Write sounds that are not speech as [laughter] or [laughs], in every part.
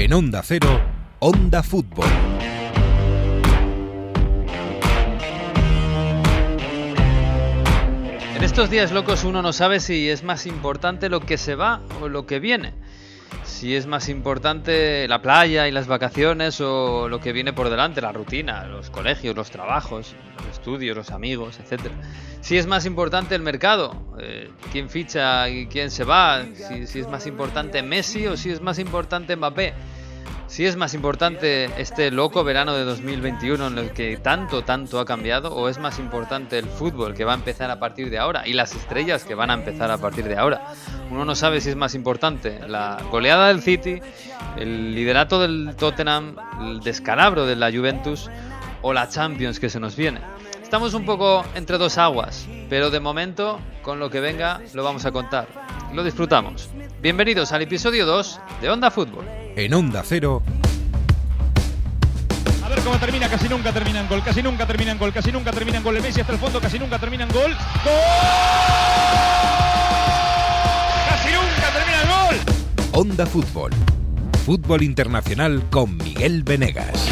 En Onda Cero, Onda Fútbol. En estos días locos uno no sabe si es más importante lo que se va o lo que viene. Si es más importante la playa y las vacaciones o lo que viene por delante, la rutina, los colegios, los trabajos, los estudios, los amigos, etc. Si es más importante el mercado, eh, quién ficha y quién se va, si, si es más importante Messi o si es más importante Mbappé. Si es más importante este loco verano de 2021 en el que tanto, tanto ha cambiado, o es más importante el fútbol que va a empezar a partir de ahora y las estrellas que van a empezar a partir de ahora. Uno no sabe si es más importante la goleada del City, el liderato del Tottenham, el descalabro de la Juventus o la Champions que se nos viene. Estamos un poco entre dos aguas, pero de momento, con lo que venga, lo vamos a contar. Lo disfrutamos. Bienvenidos al episodio 2 de Onda Fútbol. En Onda Cero, A ver cómo termina, casi nunca termina en gol, casi nunca termina en gol, casi nunca termina en gol. El Messi hasta el fondo, casi nunca termina en gol. ¡Gol! ¡Casi nunca termina el gol! Onda Fútbol. Fútbol internacional con Miguel Venegas.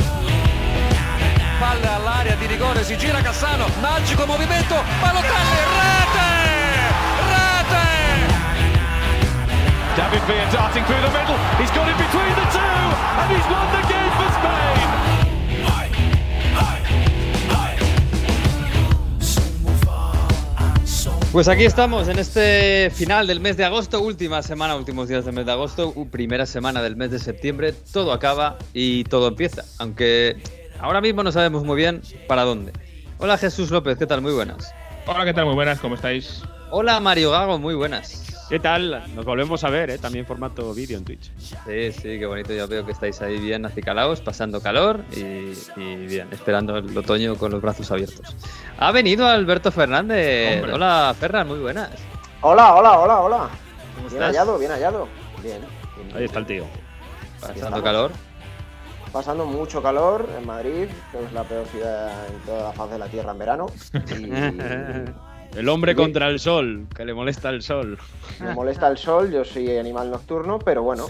Palla all'area di rigore, si gira Cassano, magico movimento, Balotelli, David Villa darting through the middle. He's got it between the two, and he's won the game for Spain. Pues aquí estamos en este final del mes de agosto, última semana, últimos días del mes de agosto, primera semana del mes de septiembre, todo acaba y todo empieza, aunque ahora mismo no sabemos muy bien para dónde. Hola Jesús López, ¿qué tal? Muy buenas. Hola, ¿qué tal? Muy buenas, ¿cómo estáis? Hola Mario Gago, muy buenas. ¿Qué tal? Nos volvemos a ver, ¿eh? también formato vídeo en Twitch. Sí, sí, qué bonito, ya veo que estáis ahí bien acicalaos, pasando calor y, y bien, esperando el otoño con los brazos abiertos. Ha venido Alberto Fernández. Hombre. Hola Ferran, muy buenas. Hola, hola, hola, hola. ¿Cómo Bien estás? hallado, bien hallado. Bien. bien. Ahí está el tío. Pasando calor. Pasando mucho calor en Madrid, que es la peor ciudad en toda la faz de la tierra en verano. [laughs] Y El hombre contra el sol, que le molesta el sol. me molesta el sol, yo soy animal nocturno, pero bueno,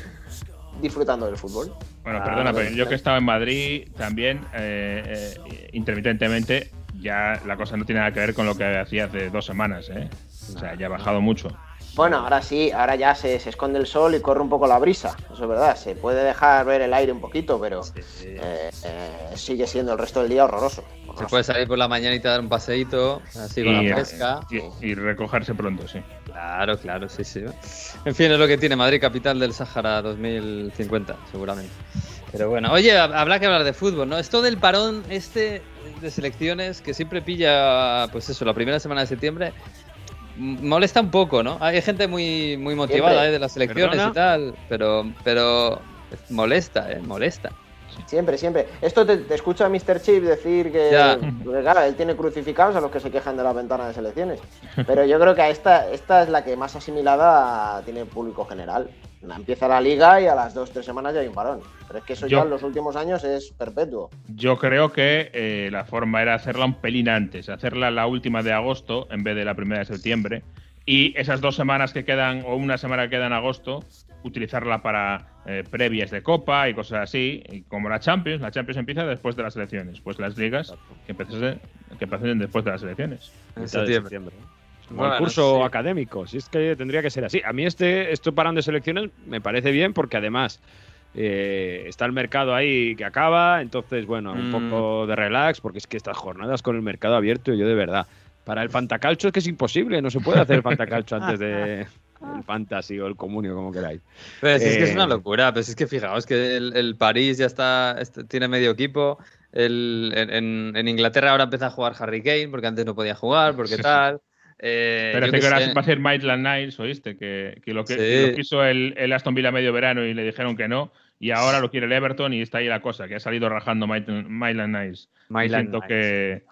disfrutando del fútbol. Bueno, Ah, perdona, pero yo que estaba en Madrid también, eh, eh, intermitentemente, ya la cosa no tiene nada que ver con lo que hacía hace dos semanas, ¿eh? O sea, ya ha bajado mucho. Bueno, ahora sí, ahora ya se, se esconde el sol y corre un poco la brisa. Eso es verdad, se puede dejar ver el aire un poquito, pero eh, eh, sigue siendo el resto del día horroroso. Se puede salir por la mañanita a dar un paseíto, así con y, la fresca. y- y recogerse pronto, sí. Claro, claro, sí, sí. En fin, es lo que tiene Madrid, capital del Sáhara 2050, seguramente. Pero bueno, oye, hab- habrá que hablar de fútbol, ¿no? Esto del parón este de selecciones que siempre pilla, pues eso, la primera semana de septiembre, molesta un poco, ¿no? Hay gente muy, muy motivada. ¿eh? de las selecciones ¿Perdona? y tal, pero, pero molesta, ¿eh? Molesta. Siempre, siempre. Esto te, te escucha Mr. Chip decir que, Ya. claro, él tiene crucificados a los que se quejan de la ventana de selecciones. Pero yo creo que a esta, esta es la que más asimilada tiene público general. Empieza la liga y a las dos, tres semanas ya hay un parón. Pero es que eso Yo- ya en los últimos años es perpetuo. Yo creo que eh, la forma era hacerla un pelín antes, hacerla la última de agosto en vez de la primera de septiembre. Y esas dos semanas que quedan, o una semana que queda en agosto, utilizarla para eh, previas de Copa y cosas así. Y como la Champions, la Champions empieza después de las elecciones, pues las ligas que empiecen, que empiecen después de las elecciones. En septiembre. septiembre. Como Bueno, el curso sí. académico, si es que tendría que ser así. A mí este, esto parón de selecciones me parece bien porque además eh, está el mercado ahí que acaba, entonces bueno, un Mm. poco de relax porque es que estas jornadas con el mercado abierto, yo de verdad, para el fantacalcho es que es imposible, no se puede hacer el fantacalcho [laughs] antes de el fantasy o el comunio, como queráis. Pero si es que es Eh, una locura, pero si es que fijaos que el, el París ya está, est- tiene medio equipo, el, en- Inglaterra ahora empieza a jugar Harry Kane, porque antes no podía jugar, porque Sí, sí. tal. Eh, Pero yo que qué ahora sé. va a ser Maitland Niles, ¿oíste? Que, que lo que, Sí. que lo quiso el, el Aston Villa medio verano y le dijeron que no. Y ahora lo quiere el Everton y está ahí la cosa, que ha salido rajando Maitland Maitland Niles. Maitland Diciendo Niles. que,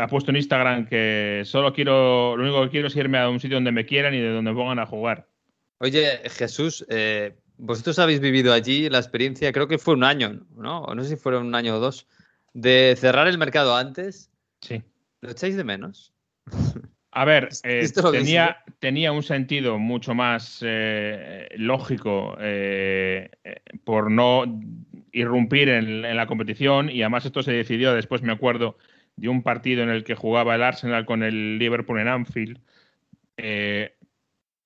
ha puesto en Instagram que solo quiero, lo único que quiero es irme a un sitio donde me quieran y de donde me pongan a jugar. Oye, Jesús, eh, vosotros habéis vivido allí la experiencia, creo que fue un año, ¿no? O no sé si fueron un año o dos, de cerrar el mercado antes. Sí. ¿Lo echáis de menos? [laughs] A ver, eh, lo tenía, tenía un sentido mucho más eh, lógico eh, eh, por no irrumpir en, en la competición y además esto se decidió, después me acuerdo de un partido en el que jugaba el Arsenal con el Liverpool en Anfield. Eh,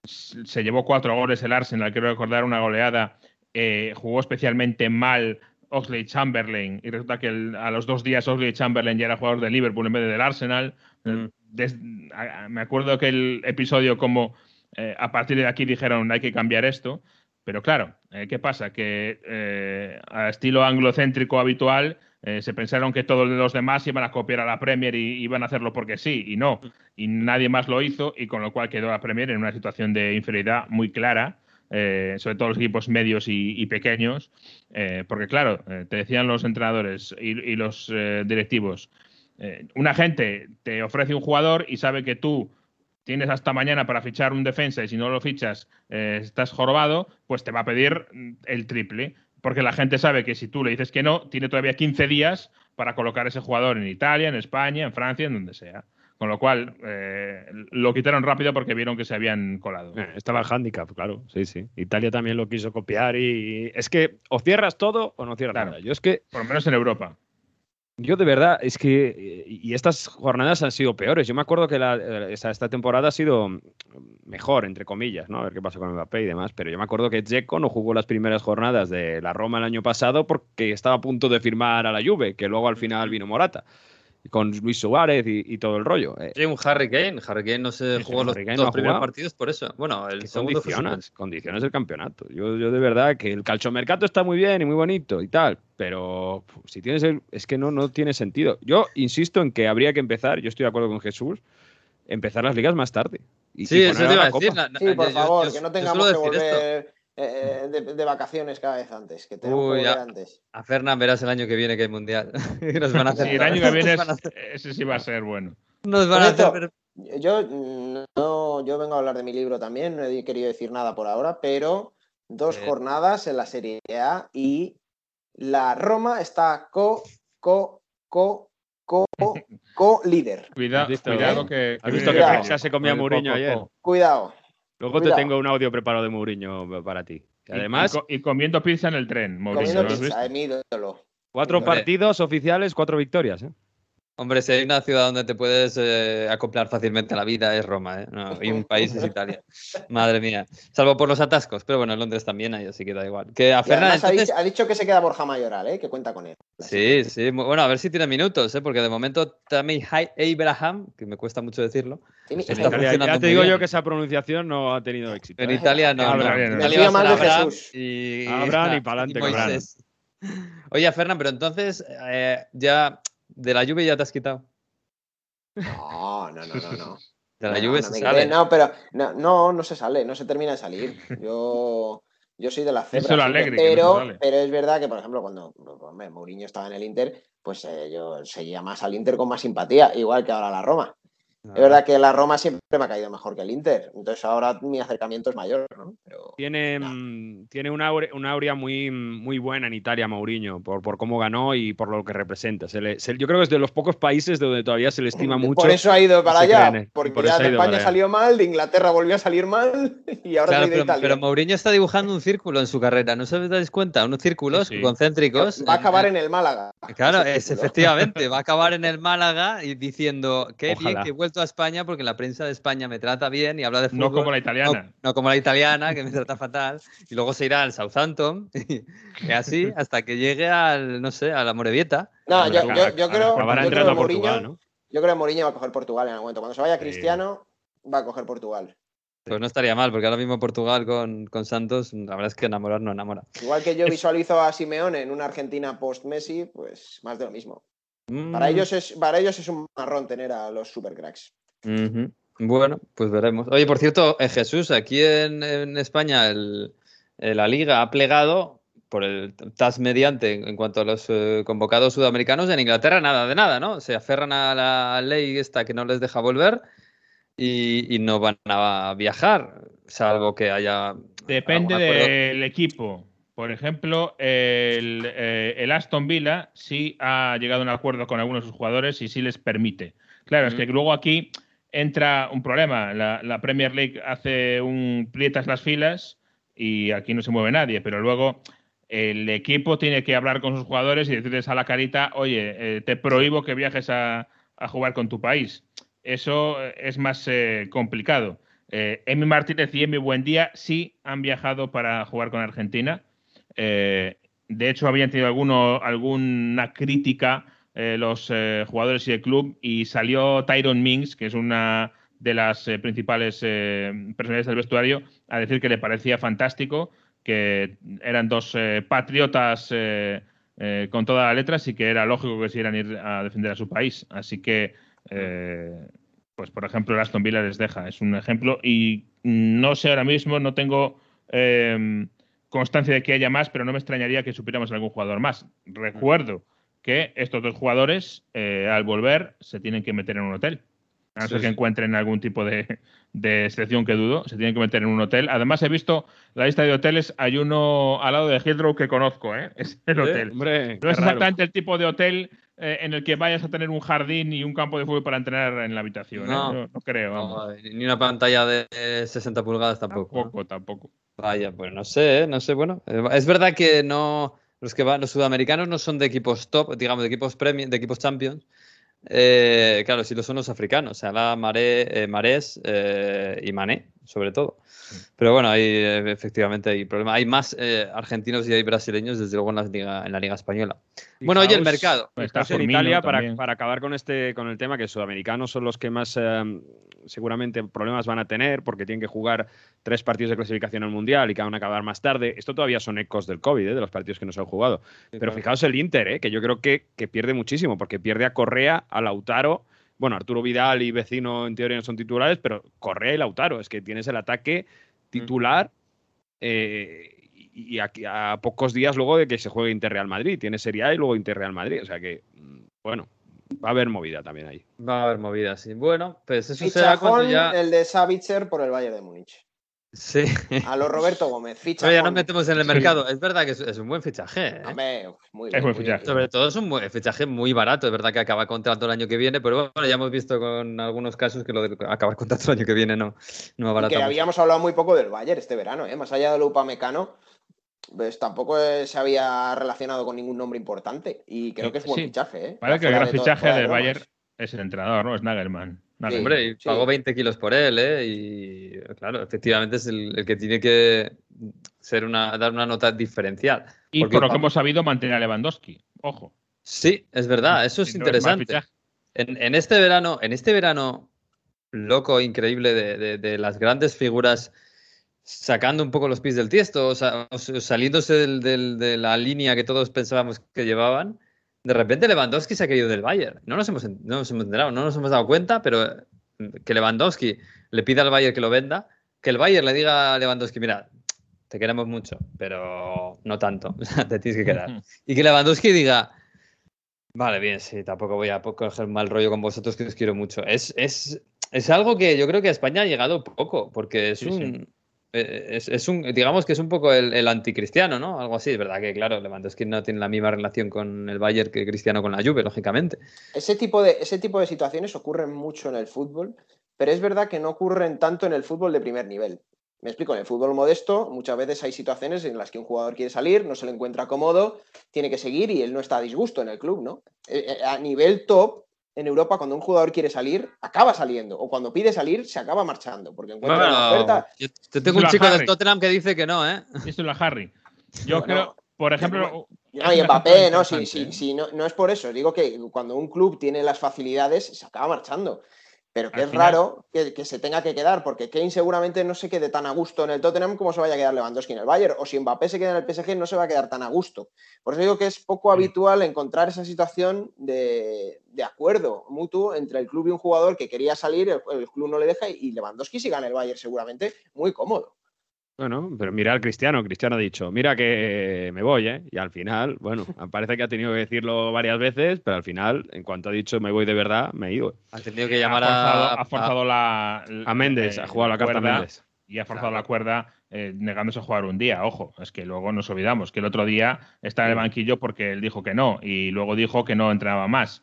se llevó cuatro goles el Arsenal, quiero recordar una goleada. eh, jugó especialmente mal Oxley Chamberlain y resulta que el- a los dos días Oxley Chamberlain ya era jugador del Liverpool en vez de del Arsenal. Mm. Des- a- a- me acuerdo que el episodio como eh, a partir de aquí dijeron hay que cambiar esto, pero claro, eh, ¿qué pasa? Que eh, a estilo anglocéntrico habitual eh, se pensaron que todos los demás iban a copiar a la Premier y iban a hacerlo porque sí, y no. Y nadie más lo hizo, y con lo cual quedó la Premier en una situación de inferioridad muy clara, eh, sobre todo los equipos medios y, y pequeños, eh, porque claro, eh, te decían los entrenadores y, y los directivos, una gente te ofrece un jugador y sabe que tú tienes hasta mañana para fichar un defensa y si no lo fichas eh, estás jorobado, pues te va a pedir mm, el triple. Porque la gente sabe que si tú le dices que no, tiene todavía 15 días para colocar ese jugador en Italia, en España, en Francia, en donde sea. Con lo cual, eh, lo quitaron rápido porque vieron que se habían colado. Eh, Estaba el handicap, claro, sí, sí. Italia también lo quiso copiar y es que o cierras todo o no cierras Claro. nada. Yo es que Por lo menos en Europa. Yo de verdad, es que. eh, Y estas jornadas han sido peores. Yo me acuerdo que la- eh, esta, esta temporada ha sido mejor, entre comillas, ¿no? A ver qué pasa con Mbappé y demás. Pero yo me acuerdo que Dzeko no jugó las primeras jornadas de la Roma el año pasado porque estaba a punto de firmar a la Juve, que luego al final vino Morata. Con Luis Suárez y, y todo el rollo. Eh, Sí, un Harry Kane. Harry Kane no se Sí, jugó los dos no primeros partidos por eso. Bueno, el ¿Qué segundo fue condiciones, condiciones del campeonato. Yo, yo de verdad que el calchomercato está muy bien y muy bonito y tal, pero si tienes el, es que no, no tiene sentido. Yo insisto en que habría que empezar, yo estoy de acuerdo con Jesús, empezar las ligas más tarde. Y, Sí, y eso te iba la a decir. Copa. la- la- Sí, por yo- favor, yo- que no tengamos que esto. Eh, de, de vacaciones cada vez antes, que tenemos Uy, que volver ya. antes. A Fernán verás el año que viene que hay mundial. [laughs] Y nos van a hacer. Sí, el año que viene a hacer- es- ese sí va a ser bueno. nos van a hacer Yo no, yo vengo a hablar de mi libro también, no he querido decir nada por ahora, pero dos Eh. jornadas en la Serie A y la Roma está co, co, co, co, co [laughs] líder. Cuida- ¿Has visto, cuidado eh? que. ¿Has que visto que Prensa se comía a Mourinho ayer? Cuidado. Luego Cuidado. te tengo un audio preparado de Mourinho para ti. Y Y- además, y, co- y comiendo pizza en el tren, Mourinho, mi ídolo. cuatro partidos oficiales, cuatro victorias. ¿eh? Hombre, si hay una ciudad donde te puedes eh, acoplar fácilmente a la vida es Roma, ¿eh? No, y un país es Italia. [laughs] Madre mía. Salvo por los atascos, pero bueno, en Londres también hay, así que da igual. Que a además ha, dicho, ha dicho que se queda Borja Mayoral, ¿eh? que cuenta con él. Sí, sí. Bueno, a ver si tiene minutos, ¿eh? Porque de momento también Abraham, que me cuesta mucho decirlo, Timmy- Está En Italia, funcionando ya te muy digo bien. yo que esa pronunciación no ha tenido éxito. en ¿eh? Italia no. Abraham, no. no. Italia fío va a más ser de Abraham Jesús. y, Abraham y Abraham. Moisés. Oye, Fernán, pero entonces eh, ya de la lluvia ya te has quitado. No, no, no, no. no. [laughs] De la No, lluvia no se sale. No, pero no, no, no se sale, no se termina de salir. Yo, yo soy de la cebra. A se pero, pero es verdad que, por ejemplo, cuando hombre, Mourinho estaba en el Inter, pues eh, yo seguía más al Inter con más simpatía, igual que ahora la Roma. Es verdad que la Roma siempre me ha caído mejor que el Inter, entonces ahora mi acercamiento es mayor, ¿no? Pero, Tiene, No. mm, tiene una, una aurea muy, muy buena en Italia, Mourinho, por, por cómo ganó y por lo que representa. Se le- se- yo creo que es de los pocos países donde todavía se le estima mucho. por eso ha ido para se allá, creen, porque por ya de España salió mal, de Inglaterra volvió a salir mal y ahora Claro, de pero, Italia. pero Mourinho está dibujando un círculo en su carrera, ¿no os dais cuenta? Unos círculos Sí, sí. concéntricos. Va a acabar en el Málaga. Claro, es, efectivamente, va a acabar en el Málaga y diciendo qué bien Ojalá. que he vuelto a España porque la prensa de España me trata bien y habla de fútbol. No como la italiana. no como la italiana, que me trata fatal. Y luego se irá al Southampton [laughs] y, así [laughs] hasta que llegue al, no sé, a la Morevieta. No, yo, Acabará- yo, yo creo, yo creo que Portugal, Mourinho, ¿no? yo creo que Mourinho va a coger Portugal en algún momento. Cuando se vaya Sí. Cristiano, va a coger Portugal. Pues no estaría mal, porque ahora mismo Portugal con, con Santos, la verdad es que enamorar no enamora. Igual que yo visualizo a Simeone en una Argentina post-Messi, pues más de lo mismo. Para Mm, ellos es, para ellos es un marrón tener a los supercracks. ujú. Bueno, pues veremos. Oye, por cierto, eh, Jesús, aquí en, en España el- eh, la liga ha plegado por el TAS mediante en, cuanto a los eh, convocados sudamericanos. En Inglaterra nada de nada, ¿no? Se aferran a la ley esta que no les deja volver y, y no van a viajar, salvo que haya... Depende del equipo. Por ejemplo, el, eh, el Aston Villa sí ha llegado a un acuerdo con algunos de sus jugadores y sí les permite. Claro, es que luego aquí entra un problema. La, la Premier League hace un prietas las filas y aquí no se mueve nadie, pero luego el equipo tiene que hablar con sus jugadores y decirles a la carita, oye, eh, te prohíbo que viajes a, a, jugar con tu país. Eso eh, es más eh, complicado. Eh, Emi Martínez y Emi Buendía sí han viajado para jugar con Argentina. Eh, de hecho, habían tenido alguno, alguna crítica eh, los jugadores y el club y salió Tyron Mings, que es una de las principales personalidades del vestuario, a decir que le parecía fantástico, que eran dos patriotas con todas las letras y que era lógico que quisieran ir a defender a su país. Así que pues por ejemplo el Aston Villa les deja, es un ejemplo y no sé ahora mismo, no tengo eh, constancia de que haya más, pero no me extrañaría que supiéramos algún jugador más. Recuerdo que estos dos jugadores eh, al volver se tienen que meter en un hotel. A no ser que encuentren algún tipo de, de, excepción que dudo, se tienen que meter en un hotel. Además, he visto la lista de hoteles, hay uno al lado de Heathrow que conozco, ¿eh? [laughs] es el hotel. Hombre, no es exactamente el tipo de hotel eh, en el que vayas a tener un jardín y un campo de fútbol para entrenar en la habitación. No, ¿eh? no, no creo. Ni una pantalla de 60 pulgadas tampoco. Tampoco, tampoco. Vaya, pues no sé, ¿eh? no sé. Bueno, es verdad que no. Los que van, los sudamericanos no son de equipos top, digamos, de equipos premium, de equipos champions. Eh, claro, sí lo son los africanos, Salah, Maré, eh, Marés eh, y Mané, sobre todo. Pero bueno, hay efectivamente hay problemas. Hay más eh, argentinos y hay brasileños, desde luego, en la Liga, en la Liga Española. Bueno, oye, el mercado. Estás en Italia para, para, acabar con este con el tema que sudamericanos son los que más eh, seguramente problemas van a tener porque tienen que jugar tres partidos de clasificación al mundial y que van a acabar más tarde. Esto todavía son ecos del COVID, ¿eh? de los partidos que no se han jugado. Sí, Pero claro. fijaos el Inter, ¿eh? que yo creo que, que pierde muchísimo porque pierde a Correa, a Lautaro bueno, Arturo Vidal y Vecino en teoría no son titulares, pero Correa y Lautaro, es que tienes el ataque titular eh, y a, a, pocos días luego de que se juegue Inter Real Madrid, tiene Serie A y luego Inter Real Madrid, o sea que, bueno, va a haber movida también ahí. Va a haber movida, sí. Bueno, pues eso Fichajón, será cuando ya... el de Savitzer por el Bayern de Múnich. Sí. A los Roberto Gómez, ficha. Pero ya nos metemos en el mercado. Sí. Es verdad que es, es, un buen fichaje. ¿eh? Hombre, muy bien, es buen fichaje. Sobre todo es un buen fichaje muy barato. Es verdad que acaba contrato el año que viene, pero bueno, ya hemos visto con algunos casos que lo de acabar contrato el año que viene no, no va barato. Que habíamos hablado muy poco del Bayern este verano, ¿eh? más allá del Upamecano. Pues tampoco se había relacionado con ningún nombre importante y creo que es buen sí. fichaje. ¿eh? Parece que el gran fichaje del Bayern es el entrenador, ¿no? Es Nagelman. Sí, hombre, y pagó 20 kilos por él, ¿eh? Y claro, efectivamente es el, el que tiene que ser una, dar una nota diferencial. Y Porque, por lo que hemos sabido, mantener a Lewandowski. Ojo. Sí, es verdad, eso es interesante. En, en, este verano, en este verano loco, increíble de, de, de, las grandes figuras sacando un poco los pies del tiesto, o, sea, o saliéndose del, del, de la línea que todos pensábamos que llevaban, de repente Lewandowski se ha caído del Bayern. No nos hemos, no nos hemos enterado, no nos hemos dado cuenta, pero que Lewandowski le pida al Bayern que lo venda, que el Bayern le diga a Lewandowski, mira, te queremos mucho, pero no tanto, [laughs] te tienes que quedar. Y que Lewandowski diga, vale, bien, sí, tampoco voy a coger mal rollo con vosotros, que os quiero mucho. Es, es, es algo que yo creo que a España ha llegado poco, porque es sí, un... Sí. Es, es, un, digamos que es un poco el, el, anticristiano, ¿no? Algo así. Es verdad que, claro, Lewandowski no tiene la misma relación con el Bayern que Cristiano con la Juve, lógicamente. Ese tipo, de, ese tipo de situaciones ocurren mucho en el fútbol, pero es verdad que no ocurren tanto en el fútbol de primer nivel. Me explico, en el fútbol modesto muchas veces hay situaciones en las que un jugador quiere salir, no se le encuentra cómodo, tiene que seguir y él no está a disgusto en el club, ¿no? Eh, A nivel top, en Europa, cuando un jugador quiere salir, acaba saliendo. O cuando pide salir, se acaba marchando. Porque encuentra bueno, una oferta. Yo, yo tengo un chico Harry. de Tottenham que dice que no, ¿eh? Eso es la Harry. Yo bueno, creo, por ejemplo. No, y Mbappé, no, sí, sí, sí, no, no es por eso. Digo que cuando un club tiene las facilidades, se acaba marchando. Pero que Al es final... raro que, que, se tenga que quedar, porque Kane seguramente no se quede tan a gusto en el Tottenham como se vaya a quedar Lewandowski en el Bayern. O si Mbappé se queda en el PSG, no se va a quedar tan a gusto. Por eso digo que es poco habitual encontrar esa situación de, de acuerdo mutuo entre el club y un jugador que quería salir, el, el club no le deja y Lewandowski si gana el Bayern seguramente muy cómodo. Bueno, pero mira al Cristiano. Cristiano ha dicho, mira que me voy, ¿eh? Y al final, bueno, [laughs] parece que ha tenido que decirlo varias veces, pero al final, en cuanto ha dicho me voy de verdad, me he ido. Ha tenido que llamar ha forzado, a, ha forzado a, la, A Méndez, eh, ha jugado la, carta cuerda, a Méndez. Y ha forzado claro. la cuerda eh, negándose a jugar un día. Ojo, es que luego nos olvidamos que el otro día está en el banquillo porque él dijo que no y luego dijo que no entrenaba más.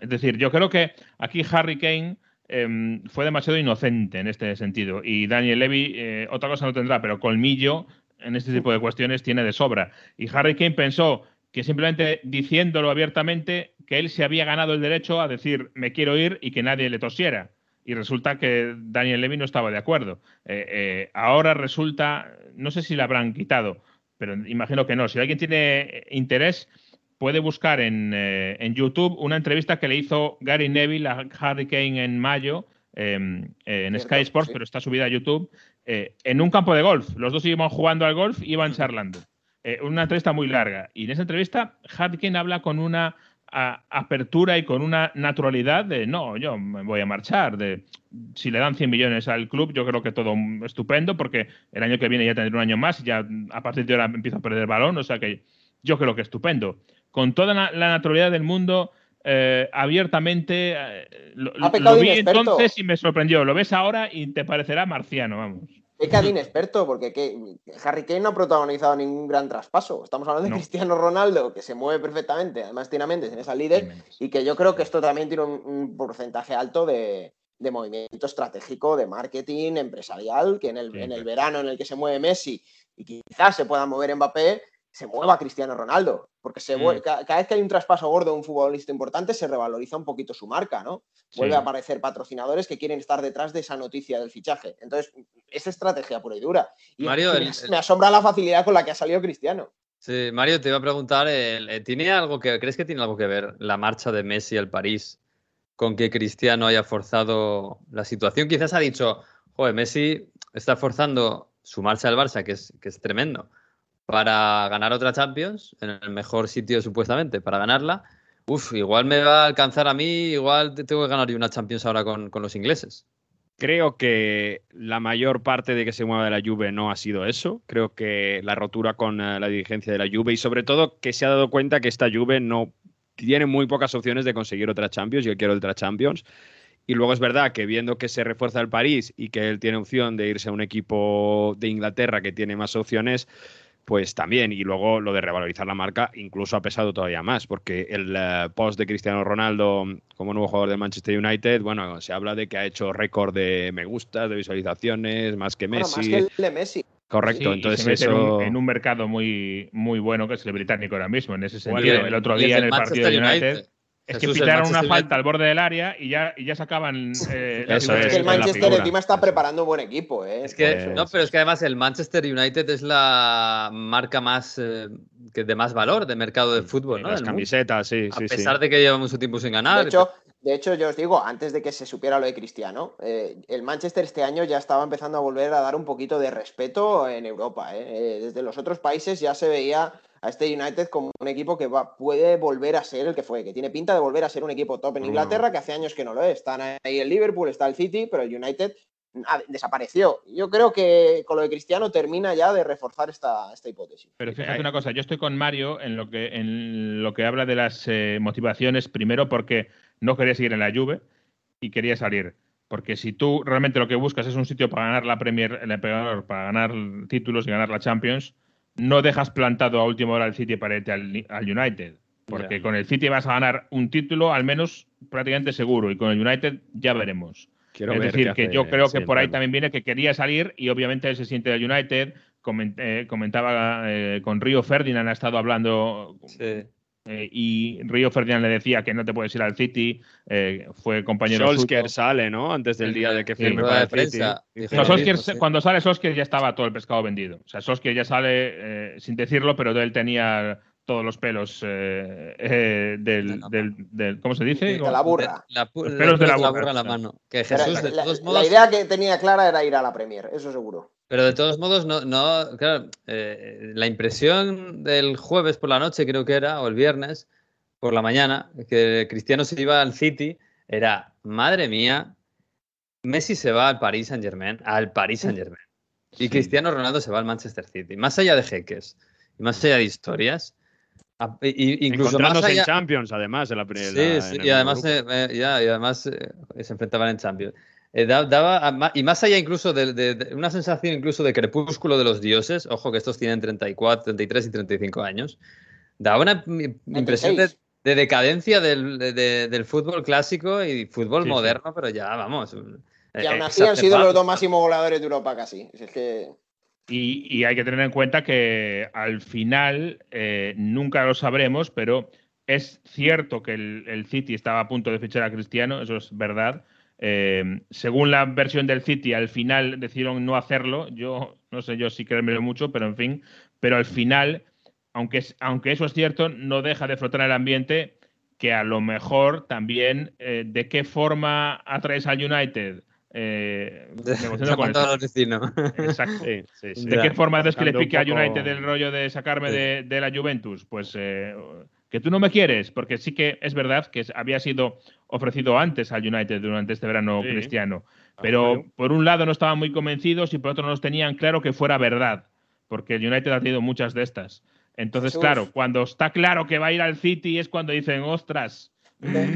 Es decir, yo creo que aquí Harry Kane em, fue demasiado inocente en este sentido. Y Daniel Levy, eh, otra cosa no tendrá, pero colmillo en este tipo de cuestiones tiene de sobra. Y Harry Kane pensó que simplemente diciéndolo abiertamente, que él se había ganado el derecho a decir me quiero ir y que nadie le tosiera. Y resulta que Daniel Levy no estaba de acuerdo. Eh, eh, ahora resulta, no sé si la habrán quitado, pero imagino que no. Si alguien tiene interés, puede buscar en, eh, en, YouTube una entrevista que le hizo Gary Neville a Harry Kane en mayo eh, en Sky Sports, pero está subida a YouTube, eh, en un campo de golf. Los dos iban jugando al golf y iban charlando. una entrevista muy larga. Y en esa entrevista, Harry Kane habla con una a, apertura y con una naturalidad de no, yo me voy a marchar. De si le dan 100 millones al club, yo creo que todo estupendo, porque el año que viene ya tendré un año más y ya a partir de ahora empiezo a perder balón, o sea que yo creo que estupendo con toda la naturalidad del mundo, eh, abiertamente. Eh, lo, vi entonces y me sorprendió. Lo ves ahora y te parecerá marciano, vamos. Peca de inexperto, porque Harry Kane no ha protagonizado ningún gran traspaso. Estamos hablando de Cristiano Ronaldo, que se mueve perfectamente, además tiene Méndez en esa líder, y que yo creo que esto también tiene un, porcentaje alto de, movimiento estratégico, de marketing empresarial, que en el, en el verano en el que se mueve Messi y quizás se pueda mover Mbappé, se mueva Cristiano Ronaldo, porque se mm. cada, vez que hay un traspaso gordo de un futbolista importante se revaloriza un poquito su marca, ¿no? Vuelve a aparecer patrocinadores que quieren estar detrás de esa noticia del fichaje. Entonces, es estrategia pura y dura. Y Mario, me, asombra la facilidad con la que ha salido Cristiano. Sí, Mario, te iba a preguntar, eh, ¿tiene algo que, ¿crees que tiene algo que ver la marcha de Messi al París con que Cristiano haya forzado la situación? Quizás ha dicho, joder, Messi está forzando su marcha al Barça, que es, que es tremendo para ganar otra Champions, en el mejor sitio supuestamente para ganarla, uf, igual me va a alcanzar a mí, igual tengo que ganar una Champions ahora con, los ingleses. Creo que la mayor parte de que se mueva de la Juve no ha sido eso. Creo que la rotura con eh, la dirigencia de la Juve y sobre todo que se ha dado cuenta que esta Juve no tiene muy pocas opciones de conseguir otra Champions. Yo quiero otra Champions. Y luego es verdad que viendo que se refuerza el París y que él tiene opción de irse a un equipo de Inglaterra que tiene más opciones, pues también. Y luego lo de revalorizar la marca incluso ha pesado todavía más, porque el eh, post de Cristiano Ronaldo como nuevo jugador de Manchester United, bueno, se habla de que ha hecho récord de me gustas, de visualizaciones, más que Messi. más que el de Messi. Correcto, entonces eso... en, un, mercado muy, muy bueno que es el británico ahora mismo, en ese sentido. el, otro día en el partido de United es que pitaron una falta al borde del área y ya, y ya sacaban. Eh, es, que el Manchester encima está preparando un buen equipo. ¿eh? Es que, no, pero es que además el Manchester United es la marca más eh, que de más valor de mercado de fútbol. ¿no? Las camisetas, sí. A pesar de que llevamos mucho tiempo sin ganar. De hecho, de hecho, yo os digo, antes de que se supiera lo de Cristiano, eh, el Manchester este año ya estaba empezando a volver a dar un poquito de respeto en Europa. desde los otros países ya se veía a este United como un equipo que va, puede volver a ser el que fue, que tiene pinta de volver a ser un equipo top en Inglaterra, que hace años que no lo es. Están ahí el Liverpool, está el City, pero el United desapareció. Yo creo que con lo de Cristiano termina ya de reforzar esta, esta hipótesis. Pero fíjate una cosa, yo estoy con Mario en lo que, en lo que habla de las eh, motivaciones, primero porque no quería seguir en la Juve y quería salir. Porque si tú realmente lo que buscas es un sitio para ganar la Premier, para ganar títulos y ganar la Champions, no dejas plantado a última hora el City para irte al, United. Porque con el City vas a ganar un título, al menos prácticamente seguro. Y con el United ya veremos. es decir, que yo creo que por ahí también viene que quería salir y obviamente él se siente del United. Eh, comentaba eh, con Río Ferdinand, ha estado hablando. Eh, y Río Ferdinand le decía que no te puedes ir al City, fue compañero Solskjaer sale, ¿no? Antes del día de que firme para el City. cuando sale Solskjaer ya estaba todo el pescado vendido. O sea, Solskjaer ya sale sin decirlo, pero él tenía todos los pelos eh, eh, del, del, ¿Cómo se dice? De la burra. los pelos de la, burra. la mano. Que Jesús, la, de todos modos, la, idea que tenía clara era ir a la Premier, eso seguro. Pero de todos modos, no, no claro, eh, la impresión del jueves por la noche, creo que era, o el viernes por la mañana, que Cristiano se iba al City, era, madre mía, Messi se va al Paris Saint Germain, al Paris Saint Germain. Y Cristiano Ronaldo se va al Manchester City. Más allá de jeques y más allá de historias, incluso más allá... en Champions, además, en la primera. Sí, sí, y además, eh, ya, y además eh, se enfrentaban en Champions. Eh, daba, y más allá incluso de, una sensación incluso de crepúsculo de los dioses, ojo que estos tienen 34, 33 y 35 años, daba una impresión de de decadencia del, de- del fútbol clásico y fútbol Sí, sí. moderno, pero ya vamos. Y aún eh, así han sido los dos máximos goleadores de Europa casi. Si Es que Y, y hay que tener en cuenta que al final eh, nunca lo sabremos, pero es cierto que el, el City estaba a punto de fichar a Cristiano, eso es verdad. Eh, según la versión del City, al final decidieron no hacerlo. Yo no sé yo si creérmelo mucho, pero en fin. Pero al final, aunque, aunque eso es cierto, no deja de flotar el ambiente que a lo mejor también eh, de qué forma atraes al United. Eh, [laughs] negociando con el Llamando a los vecinos. Exacto. Sí, [laughs] sí, sí. ¿De qué forma es que le pique a United el rollo de sacarme Sí. de, de la Juventus? Pues eh, que tú no me quieres, porque sí que es verdad que había sido ofrecido antes al United durante este verano Sí. cristiano. Ah, Pero por un lado no estaban muy convencidos y por otro no los tenían claro que fuera verdad, porque el United ha tenido muchas de estas. Entonces, claro, cuando está claro que va a ir al City es cuando dicen, ostras,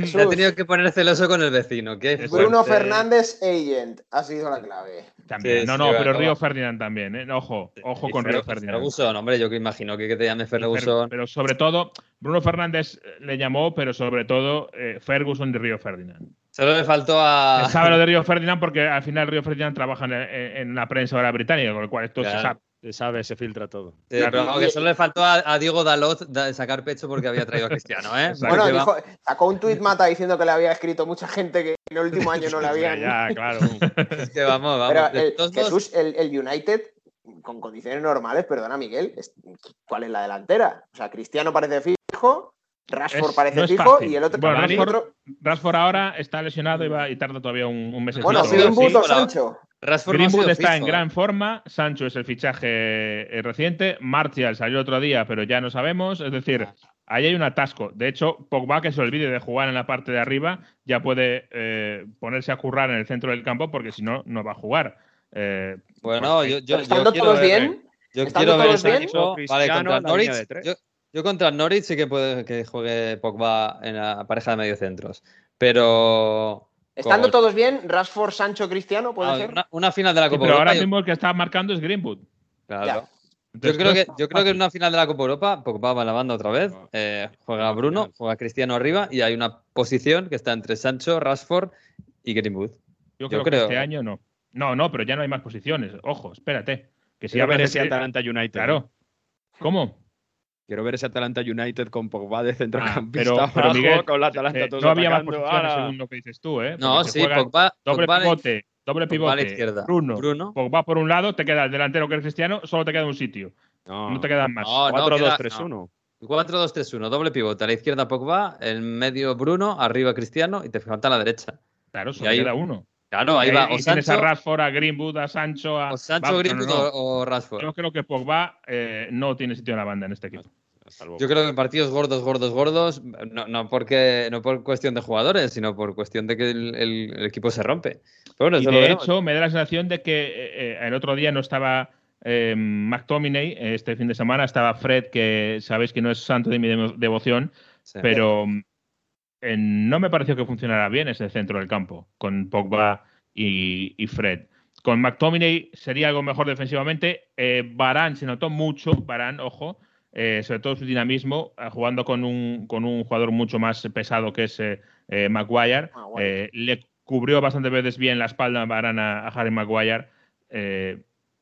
Se ha tenido que poner celoso con el vecino. qué Bruno fuerte. Fernández Agent ha sido la clave. también. Sí, no, sí, no, pero. Río Ferdinand también, ¿eh? Ojo, ojo Y con Fer- Río Ferdinand. Ferguson, hombre, yo que imagino que, que te llame Fer- Ferguson. Pero sobre todo, Bruno Fernández eh, le llamó, pero sobre todo eh, Ferguson de Río Ferdinand. Solo le faltó a. Sabe lo de Río Ferdinand porque al final Río Ferdinand trabaja en, en- en la prensa ahora británica, con lo cual esto Claro. Se sabe, se filtra todo. Sí, Claro. pero vamos, que solo le faltó a, a Diego Dalot da- sacar pecho porque había traído a Cristiano, ¿eh? Bueno, dijo, sacó un tuit Mata diciendo que le había escrito mucha gente que en el último año no le habían. Ya, claro. [laughs] es que vamos, vamos. Pero de el- todos modos, Jesús, el, el United, con condiciones normales, perdona Miguel, ¿cuál es la delantera? O sea, Cristiano parece fijo, Rashford Es- parece no fijo fácil. y el otro. Bueno, Rashford- otro- Rashford ahora está lesionado y, va, y tarda todavía un, un mes. bueno, no, en sí, Greenwood sí, o bueno. Sancho. Rashford Greenwood está en gran forma, Sancho es el fichaje eh, reciente, Martial salió otro día, pero ya no sabemos, es decir, ahí hay un atasco. De hecho, Pogba, que se olvide de jugar en la parte de arriba, ya puede eh, ponerse a currar en el centro del campo, porque si no, no va a jugar. Eh, Bueno, porque- yo, yo, yo ¿Estando quiero todos ver- bien? Yo ¿Estando quiero ver todos ese bien? equipo. Vale, contra Norwich. Yo, yo contra el Norwich sí que puede que juegue Pogba en la pareja de mediocentros. Pero. Estando todos bien, Rashford, Sancho, Cristiano, puede ah, ser. una, una final de la Sí, Copa pero Europa. ahora yo- mismo el que está marcando es Greenwood. claro. Ya. Yo creo, que, yo creo que en una final de la Copa Europa, Pogba va en la banda otra vez, eh, juega Bruno, juega Cristiano arriba y hay una posición que está entre Sancho, Rashford y Greenwood. Yo creo, yo que este año no. No, no, pero ya no hay más posiciones. Ojo, espérate. Que si de- Atalanta United. Claro. ¿Cómo? Quiero ver ese Atalanta United con Pogba de Ah, centrocampista. pero, pero abajo, Miguel, con la Atalanta eh, todos no había más atacando. posiciones ¡Hala! según lo que dices tú, ¿eh? No, Porque se sí, Pogba, Doble Pogba a la- pivote, doble Pogba a la pivote. izquierda. Bruno, Bruno. Pogba por un lado, te queda el delantero que es Cristiano, solo te queda un sitio. No, No te quedan más. No, no, 4-2-3-1. 4-2-3-1, doble pivote. A la izquierda Pogba, en medio Bruno, arriba Cristiano y te falta a la derecha. Claro, solo ahí- queda uno. Claro, ahí va. y O tienes a Sancho, Rashford, a Greenwood, a Sancho, a. o Sancho Va, Greenwood no, no. o, o Rashford. Yo creo que Pogba eh, no tiene sitio en la banda en este equipo. Salvo- Yo creo que partidos gordos, gordos, gordos, no, no porque no por cuestión de jugadores, sino por cuestión de que el, el- el equipo se rompe. Pero bueno, Y de hecho, me da la sensación de que eh, eh, el otro día no estaba eh, McTominay, eh, este fin de semana estaba Fred, que sabéis que no es santo de mi devo- devoción, Sí. pero eh, no me pareció que funcionara bien ese centro del campo con Pogba y, y Fred. Con McTominay sería algo mejor defensivamente. Eh, Barán se notó mucho, Barán, ojo, eh, sobre todo su dinamismo, eh, jugando con un, con un jugador mucho más pesado que es Maguire. Eh, le cubrió bastantes veces bien la espalda a Varane a, a Harry Maguire.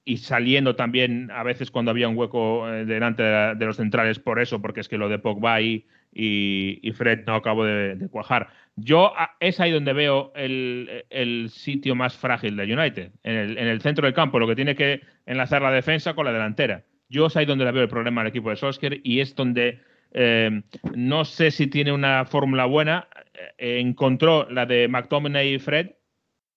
Y saliendo también a veces cuando había un hueco eh, delante de, la- de los centrales por eso, porque es que lo de Pogba y, y, Fred no acabo de, cuajar. Yo es ahí donde veo el, el sitio más frágil de United, en el, en el centro del campo, lo que tiene que enlazar la defensa con la delantera. Yo es ahí donde le veo el problema al equipo de Solskjaer y es donde eh, no sé si tiene una fórmula buena. Eh, encontró la de McTominay y Fred,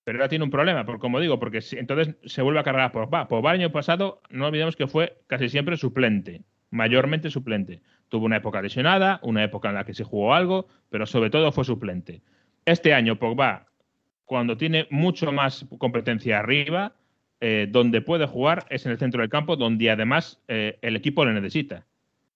pero ahora tiene un problema, porque, como digo, porque si- entonces se vuelve a cargar a Pogba. Pogba el año pasado, no olvidemos que fue casi siempre suplente, mayormente suplente. Tuvo una época lesionada, una época en la que se jugó algo, pero sobre todo fue suplente. Este año Pogba, cuando tiene mucho más competencia arriba, eh, donde puede jugar es en el centro del campo, donde además eh, el equipo le necesita.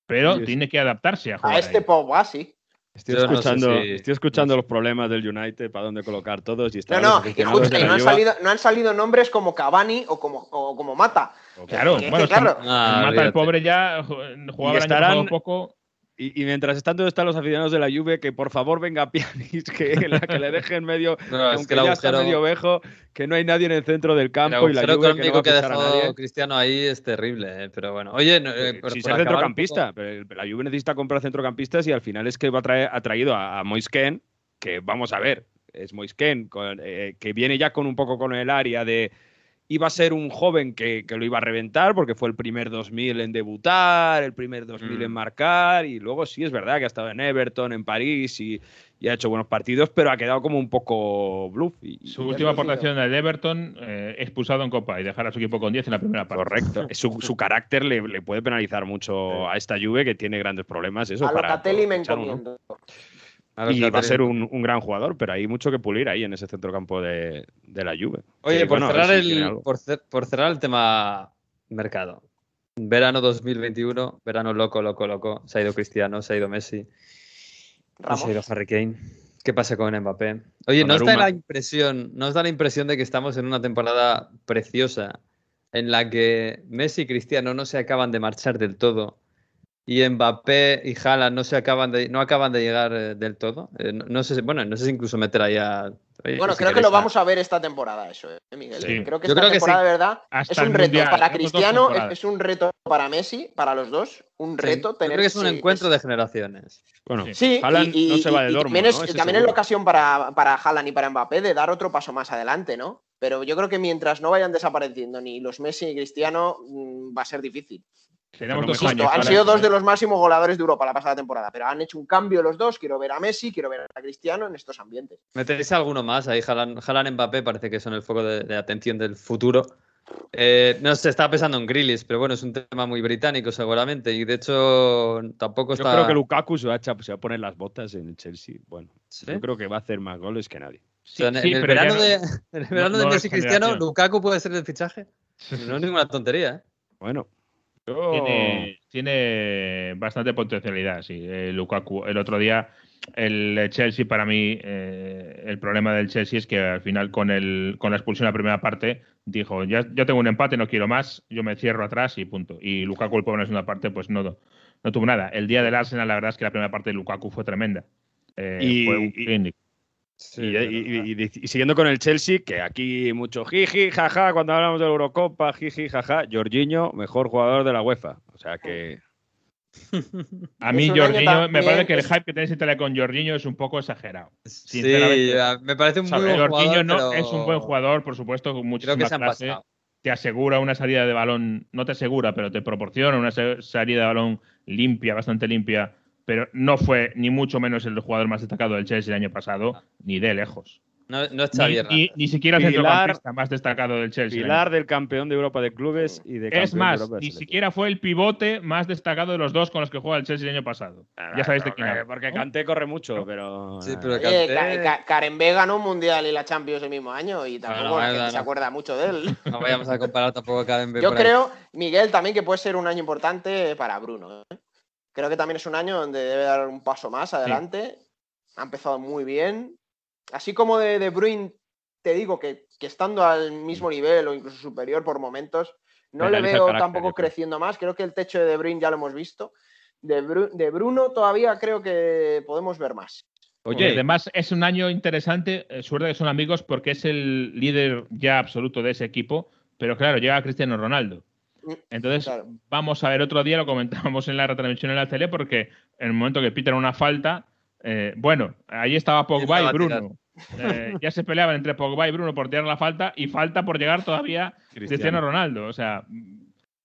Pero tiene que adaptarse a jugar. A este ahí. Pogba, sí. Estoy Yo no sé escuchando, si- estoy escuchando los problemas del United para dónde colocar todos. Y No, están no, los y, justo- y no, han salido, no han salido nombres como Cavani o como, o como Mata. Claro, Que bueno, que, claro, Ah, Mata el pobre ya ju- jugaba el año estarán- poco. Y, y mientras todos están los aficionados de la Juve, que por favor venga Pjanic, que, [laughs] la, que le dejen medio, No, es aunque que el ya está agujero- medio vejo, que no hay nadie en el centro del El campo y la agujero Juve que no va a que a nadie. Cristiano ahí es terrible, eh, pero bueno. Oye, no, eh, por- sin por un centrocampista, pero el- la Juve necesita comprar centrocampistas y al final es que va a traer, ha traído a, a Moisken, que vamos a ver, es Moisken, con- eh, que viene ya con un poco con el área de iba a ser un joven que, que lo iba a reventar porque fue el primer 2000 en debutar, el primer 2000 en Mm. marcar y luego sí es verdad que ha estado en Everton, en París y, y ha hecho buenos partidos, pero ha quedado como un poco bluff. Y, Su y- última aportación del Everton, eh, expulsado en Copa y dejar a su equipo con 10 en la primera parte. Correcto. [laughs] Su, su carácter le, le puede penalizar mucho a esta Juve que tiene grandes problemas. Eso A para Locatelli me uno. Y va a ser un, un gran jugador, pero hay mucho que pulir ahí en ese centrocampo de, de la Juve. Oye, Que, por, bueno, cerrar si el, por, cer- por cerrar el tema mercado. Verano 2021, verano loco, loco, loco. Se ha ido Cristiano, se ha ido Messi, Ramos. se ha ido Harry Kane. ¿Qué pasa con Mbappé? Oye, ¿no os da la impresión, no os da la impresión de que estamos en una temporada preciosa en la que Messi y Cristiano no se acaban de marchar del todo y Mbappé y Haaland no se acaban de no acaban de llegar eh, del todo? Eh, no, no sé, si- bueno, no sé si incluso meter ahí a oye, Bueno, si creo que lo vamos a ver esta temporada, eso, ¿eh, Miguel? Sí. Creo que Yo esta creo que temporada sí. de verdad Hasta es un reto Mundial, para Cristiano, es, un reto para Messi, para los dos, un Sí, reto yo tener creo que es un encuentro de generaciones. Bueno, Sí, Haaland y, y- no se va de Dortmund, también, es, también es la ocasión para, para Haaland y para Mbappé de dar otro paso más adelante, ¿no? Pero yo creo que mientras no vayan desapareciendo ni los Messi ni Cristiano, mm, va a ser difícil. Tenemos dos años. Han sido dos ¿eh? de los máximos goleadores de Europa la pasada temporada, pero han hecho un cambio los dos. Quiero ver a Messi, quiero ver a Cristiano en estos ambientes. ¿Meteréis alguno más? Ahí Haaland Mbappé parece que son el foco de, de atención del futuro. Eh, no se está pensando en Grealish, pero bueno, es un tema muy británico seguramente y de hecho tampoco Yo está... creo que Lukaku se va, a echar- se va a poner las botas en el Chelsea. Bueno, ¿Sí? yo creo que va a hacer más goles que nadie. O sea, en, Sí, en el verano, no- de, [laughs] en el verano de no es Messi y Cristiano. Lukaku puede ser el fichaje. No es ninguna tontería, ¿eh? Bueno, yo- Tiene, tiene bastante potencialidad, sí. eh, Lukaku. El otro día, el Chelsea, para mí, eh, el problema del Chelsea es que al final, con, el, con la expulsión en la primera parte, dijo: ya, ya tengo un empate, no quiero más, yo me cierro atrás y punto. Y Lukaku, el pobre en la segunda parte, pues no, no tuvo nada. El día del Arsenal, la verdad es que la primera parte de Lukaku fue tremenda. Eh, Y- fue un y- y, y- y- y siguiendo con el Chelsea, que aquí mucho jiji, jaja, cuando hablamos de la Eurocopa, jiji, jaja, Jorginho, mejor jugador de la UEFA. O sea que [laughs] A mí, Jorginho, me parece que el hype que tenéis en Italia con Jorginho es un poco exagerado. Sí, Sinceramente. a- me parece un muy ¿sabes? buen Jorginho jugador, no, pero es un buen jugador, por supuesto, con Creo muchísima que se han clase. pasado. Te asegura una salida de balón, no te asegura, pero te proporciona una salida de balón limpia, bastante limpia, pero no fue ni mucho menos el jugador más destacado del Chelsea el año pasado, ni de lejos. No, no es Ni, Xavi ni- siquiera el Pilar- centrocampista más destacado del Chelsea. pilar del campeón de Europa de clubes y de es de más, Europa ni selección. siquiera fue el pivote más destacado de los dos con los que juega el Chelsea el año pasado. ya sabéis de quién porque, hablo. porque ¿no? Kanté corre mucho, pero Sí, pero Oye, Kanté- Ka- Ka- Karembé ganó un mundial y la Champions el mismo año y tampoco no, la gente no. se acuerda mucho de él. No vayamos a comparar tampoco a Karen Yo creo, Miguel, también que puede ser un año importante para Bruno. ¿eh? Creo que también es un año donde debe dar un paso más adelante. Ha empezado muy bien. Así como de, de Bruin, te digo que, que estando al mismo nivel o incluso superior por momentos, no le veo carácter, tampoco creciendo más. Creo que el techo de De Bruyne ya lo hemos visto. De, Bru- de Bruno todavía creo que podemos ver más. Oye, Oye, además es un año interesante, eh, suerte que son amigos porque es el líder ya absoluto de ese equipo, pero claro, llega Cristiano Ronaldo. Mm, Entonces, claro. vamos a ver otro día, lo comentábamos en la retransmisión en la tele, porque en el momento que pitan una falta, eh, bueno, ahí estaba Pogba y? Bruno. Eh, ya se peleaban entre Pogba y Bruno por tirar la falta y falta por llegar todavía Cristiano, Cristiano. Ronaldo. O sea, mm,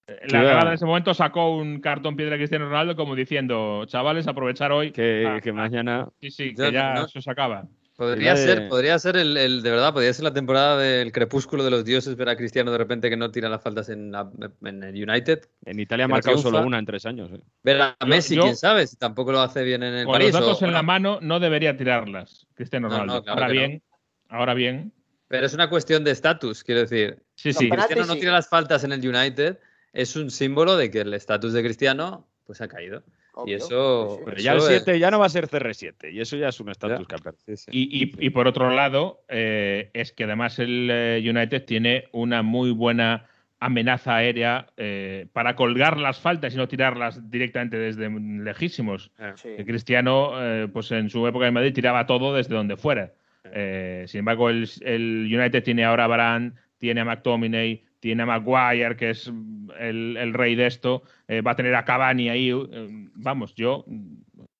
la Cuidado. grada en ese momento sacó un cartón piedra a Cristiano Ronaldo como diciendo, chavales, aprovechar hoy. que, Ah, que mañana. Sí, sí, que ya no- se acaba. Podría de- ser, podría ser el, el- de verdad, podría ser la temporada del crepúsculo de los dioses, ver a Cristiano de repente que no tira las faltas en, la- en el United. En Italia ha marcado triunfa. solo una en tres años. eh. Ver a Messi, yo- quién sabe, si tampoco lo hace bien en el Con París. los datos o- en la mano no debería tirarlas, Cristiano No, no, Ronaldo. claro ahora no. bien, ahora bien. Pero es una cuestión de estatus, quiero decir. Sí, sí. Cristiano no tira las faltas en el United, es un símbolo de que el estatus de Cristiano pues ha caído. Obvio. eso- Sí, sí. Pero ya el Eso es- 7 ya no va a ser CR7 y eso ya es un estatus. Sí, sí. Y, y- y por otro lado, eh, es que además el eh, United tiene una muy buena amenaza aérea eh, para colgar las faltas y no tirarlas directamente desde lejísimos. Cristiano, eh, pues en su época en Madrid, tiraba todo desde donde fuera. Eh, sin embargo, el, el United tiene ahora a Varane, tiene a McTominay, tiene a Maguire, que es el, el rey de esto, eh, va a tener a Cavani ahí. eh, vamos, yo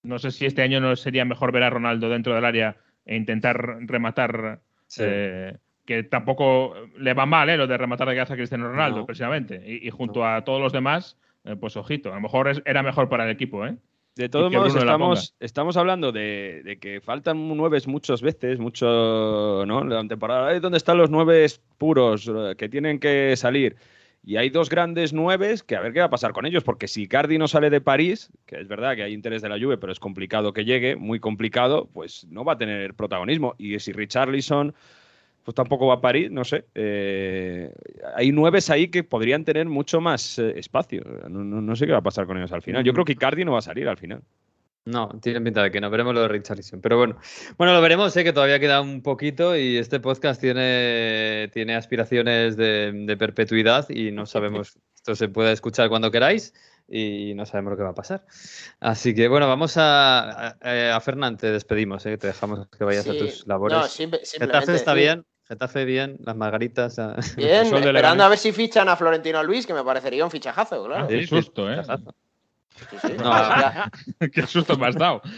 no sé si este año no sería mejor ver a Ronaldo dentro del área e intentar rematar. Sí. eh, que tampoco le va mal, ¿eh? Lo de rematar de que hace Cristiano Ronaldo, No. precisamente. Y, y junto a todos los demás, pues ojito. A lo mejor es- era mejor para el equipo, ¿eh? De todos modos, estamos, estamos hablando de, de que faltan nueves muchas veces, mucho, ¿no? La temporada, "Ay, ¿dónde están los nueves puros eh, que tienen que salir? Y hay dos grandes nueves que a ver qué va a pasar con ellos, porque si Cardi no sale de París, que es verdad que hay interés de la Juve, pero es complicado que llegue, muy complicado, pues no va a tener protagonismo. Y si Richarlison pues tampoco va a París, no sé. Eh, hay nueves ahí que podrían tener mucho más eh, espacio. No, no- no sé qué va a pasar con ellos al final. Yo creo que Icardi no va a salir al final. No, tiene pinta de que no. Veremos lo de Richarlison. Pero bueno, bueno, lo veremos, ¿eh? que todavía queda un poquito y este podcast tiene, tiene aspiraciones de, de perpetuidad y no sabemos, esto se puede escuchar cuando queráis y no sabemos lo que va a pasar. Así que bueno, vamos a, a, a Fernán, te despedimos, ¿eh? te dejamos que vayas a tus labores. No, simple- simplemente. está sí. bien, Getafe bien, las margaritas. ah, [laughs] Bien, esperando Leganés. a ver si fichan a Florentino Luis, que me parecería un fichajazo, claro. Ah, qué sí, susto, ¿eh? fichajazo. Sí, sí. No. Ya- [laughs] qué susto me has dado. [laughs]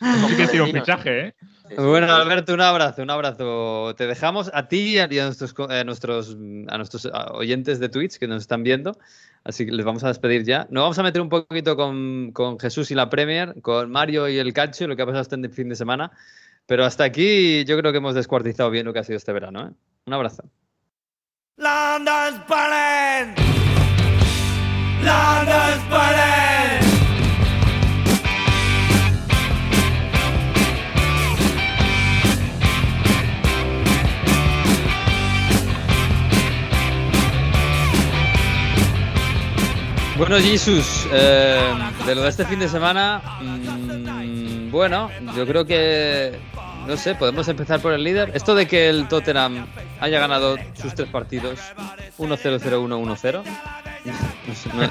Sí que tiene un fichaje, ¿eh? Bueno. Alberto, un abrazo, un abrazo. Te dejamos a ti y a, nuestros, a nuestros, a nuestros ah, oyentes de Twitch que nos están viendo. Así que les vamos a despedir ya. Nos vamos a meter un poquito con, con Jesús y la Premier, con Mario y el Calcio, lo que ha pasado este fin de semana. Pero hasta aquí yo creo que hemos descuartizado bien lo que ha sido este verano. ¿eh? Un abrazo. London's burning! London's burning! Bueno, Jesus, eh, de lo de este fin de semana, mm, bueno, yo creo que, no sé, podemos empezar por el líder. Esto de que el Tottenham haya ganado sus tres partidos, 1-0, 0-1, 1-0. no sé, no-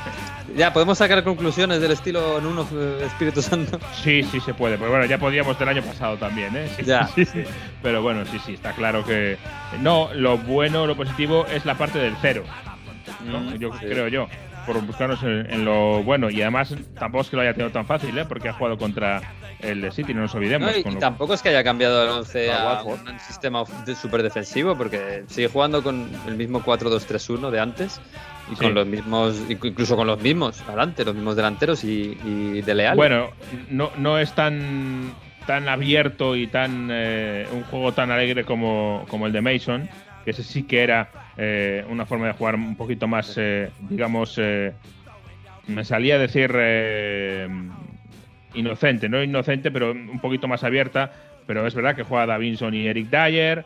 ya, podemos sacar conclusiones del estilo en uno Espíritu Santo. Sí, sí se puede. Pero bueno, ya podíamos del año pasado también, ¿eh? Sí, Ya, sí, sí. Pero bueno, sí, sí, está claro que. No, lo bueno, lo positivo es la parte del cero. ¿no? Mm, yo creo yo. Por buscarnos en, en lo bueno. Y además, tampoco es que lo haya tenido tan fácil, ¿eh? Porque ha jugado contra el de City, no nos olvidemos. No, y, con y lo- tampoco es que haya cambiado el 11 A a un sistema de- súper defensivo, porque sigue jugando con el mismo 4-2-3-1 de antes y Sí. con los mismos, inc- incluso con los mismos adelante, los mismos delanteros y, y de Leal. Bueno, no, no es tan, tan abierto y tan eh, un juego tan alegre como, como el de Mason, que ese sí que era eh, una forma de jugar un poquito más, eh, digamos, eh, me salía a decir inocente, no inocente, pero un poquito más abierta. Pero es verdad que juega Davinson y Eric Dyer,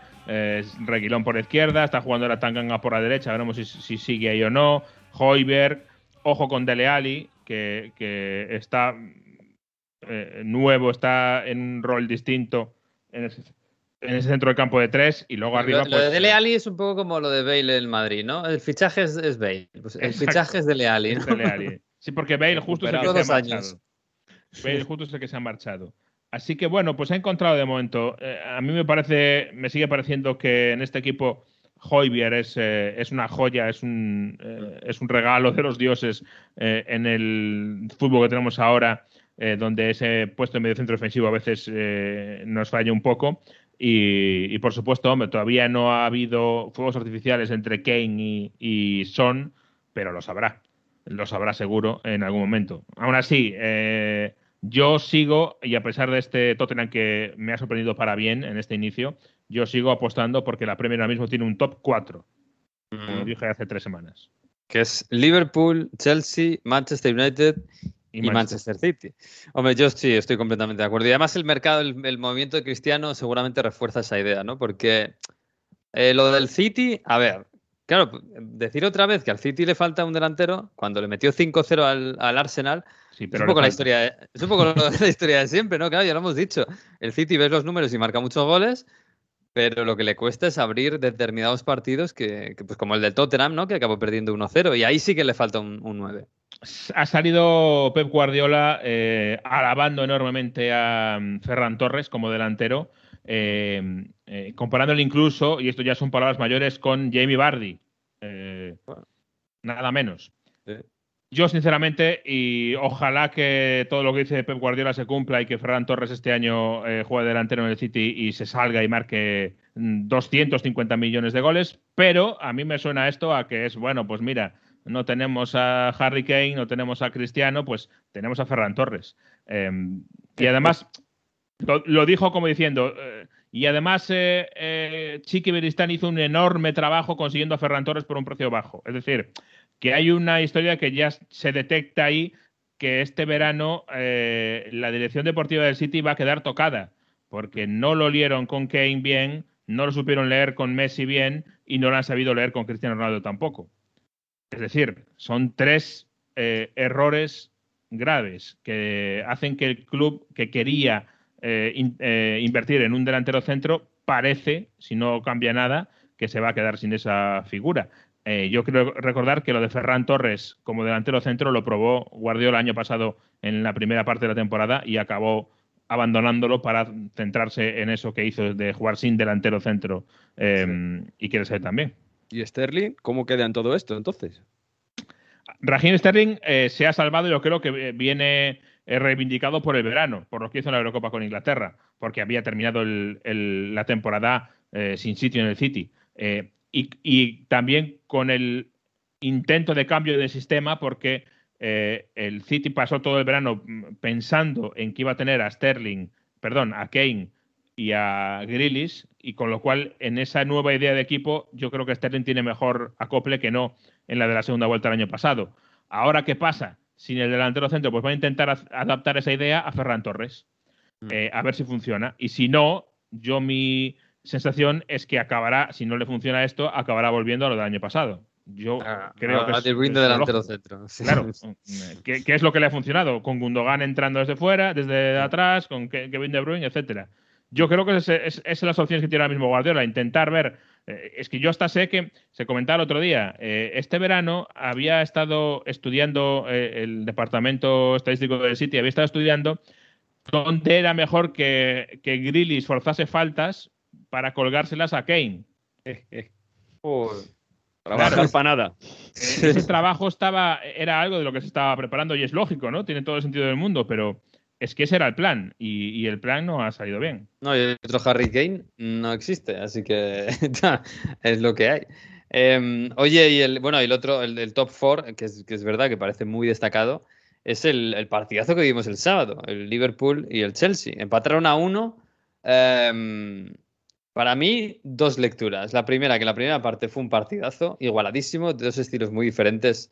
Reguilón por la izquierda, está jugando la Tanganga por la derecha, veremos si, si sigue ahí o no. Hoiberg, ojo con Dele Alli, que, que está nuevo, está en un rol distinto en ese, en ese centro del campo de tres y luego arriba. lo, lo de pues, Dele Alli es un poco como lo de Bale en Madrid, ¿no? El fichaje es, es Bale. Pues el Exacto. fichaje es Dele Alli, ¿no? Dele Alli. Sí, porque Bale justo es el que se ha años. marchado. Bale justo es el que se ha marchado. Así que bueno, pues ha encontrado de momento. eh, a mí me parece, me sigue pareciendo que en este equipo Hoybier es, eh, es una joya, es un, eh, es un regalo de los dioses en el fútbol que tenemos ahora, eh, donde ese puesto en medio centro defensivo a veces eh, nos falla un poco. Y, y, por supuesto, hombre, todavía no ha habido fuegos artificiales entre Kane y, y Son, pero lo sabrá. Lo sabrá seguro en algún momento. Aún así, eh, yo sigo, y a pesar de este Tottenham que me ha sorprendido para bien en este inicio, yo sigo apostando porque la Premier ahora mismo tiene un top 4, como Mm. dije hace tres semanas. Que es Liverpool, Chelsea, Manchester United y, Manchester City. Hombre, yo sí estoy completamente de acuerdo. Y además el mercado, el, el movimiento de Cristiano seguramente refuerza esa idea, ¿no? Porque eh, lo del City, a ver, claro, decir otra vez que al City le falta un delantero, cuando le metió 5-0 al, al Arsenal, Sí, es pero un le poco la historia, de- es un poco la historia de siempre, ¿no? Claro, ya lo hemos dicho. El City ves los números y marca muchos goles, Pero lo que le cuesta es abrir determinados partidos que, que, pues como el del Tottenham, ¿no? Que acabó perdiendo 1-0 y ahí sí que le falta un, un 9. Ha salido Pep Guardiola eh, alabando enormemente a mm, Ferran Torres como delantero, eh, eh, comparándole incluso, y esto ya son palabras mayores, con Jamie Vardy. Eh, nada menos. Yo, sinceramente, y ojalá que todo lo que dice Pep Guardiola se cumpla y que Ferran Torres este año juegue delantero en el City y se salga y marque mm, 250 millones de goles, pero a mí me suena esto a que es, bueno, pues mira, no tenemos a Harry Kane, no tenemos a Cristiano, pues tenemos a Ferran Torres. Eh, y además, lo, dijo como diciendo, eh, y además eh, eh, Chiqui Beristán hizo un enorme trabajo consiguiendo a Ferran Torres por un precio bajo. Es decir, que hay una historia que ya se detecta ahí que este verano la dirección deportiva del City va a quedar tocada, porque no lo lieron con Kane bien, no lo supieron leer con Messi bien y no lo han sabido leer con Cristiano Ronaldo tampoco. Es decir, son tres eh, errores graves que hacen que el club que quería eh, in, eh, invertir en un delantero centro parece, si no cambia nada, que se va a quedar sin esa figura. Yo quiero recordar que lo de Ferran Torres como delantero centro lo probó Guardiola el año pasado en la primera parte de la temporada y acabó abandonándolo para centrarse en eso que hizo de jugar sin delantero centro sí. y quiere ser también. ¿Y Sterling? ¿Cómo queda en todo esto entonces? Raheem Sterling eh, se ha salvado, yo creo que viene reivindicado por el verano, por lo que hizo la Eurocopa con Inglaterra, porque había terminado el, la temporada eh, sin sitio en el City. Eh, y, y, también con el intento de cambio de sistema, porque eh, el City pasó todo el verano pensando en que iba a tener a Sterling, perdón, a Kane y a Grealish, y con lo cual en esa nueva idea de equipo yo creo que Sterling tiene mejor acople que no en la de la segunda vuelta del año pasado. Ahora, ¿qué pasa? Sin el delantero centro, pues va a intentar adaptar esa idea a Ferran Torres, mm. eh, a ver si funciona. Y si no, yo mi sensación es que acabará, si no le funciona esto, acabará volviendo a lo del año pasado. Yo ah, creo a, que a es, de delantero centro. [laughs] Sí. Claro, ¿qué, ¿qué, es lo que le ha funcionado? Con Gundogan entrando desde fuera, desde atrás, con Kevin De Bruyne, etcétera. Yo creo que es, es, las opciones que tiene ahora mismo Guardiola, intentar ver. Eh, es que yo hasta sé que se comentaba el otro día. Eh, este verano había estado estudiando eh, el departamento estadístico del City, había estado estudiando dónde era mejor que, que Grealish forzase faltas para colgárselas a Kane. [laughs] Oh, trabajar claro, para nada. Ese trabajo estaba, era algo de lo que se estaba preparando y es lógico, ¿no? Tiene todo el sentido del mundo, pero es que ese era el plan y, el plan no ha salido bien. No, y otro Harry Kane no existe, así que [laughs] es lo que hay. Eh, oye, y el, bueno, el otro, el, top 4, que es, verdad que parece muy destacado, es el, partidazo que vimos el sábado, el Liverpool y el Chelsea. Empataron a uno. Eh, para mí, dos lecturas. La primera, que la primera parte fue un partidazo, igualadísimo, de dos estilos muy diferentes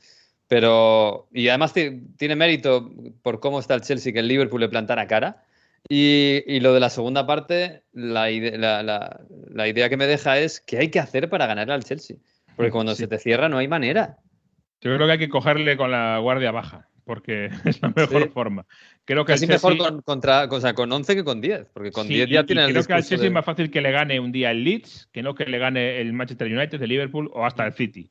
pero, y además tiene mérito por cómo está el Chelsea que el Liverpool le plantara cara. Y, y lo de la segunda parte, la, ide la, la, la, idea que me deja es qué hay que hacer para ganar al Chelsea. Porque cuando sí. se te cierra no hay manera. Yo creo que hay que cogerle con la guardia baja, porque [laughs] es la mejor sí. forma. Creo que Casi Chelsea... mejor con, contra, o sea, con 11 que con 10, porque con sí, 10 ya tiene el Creo que al Chelsea de... es más fácil que le gane un día el Leeds que no que le gane el Manchester United, el Liverpool o hasta el City.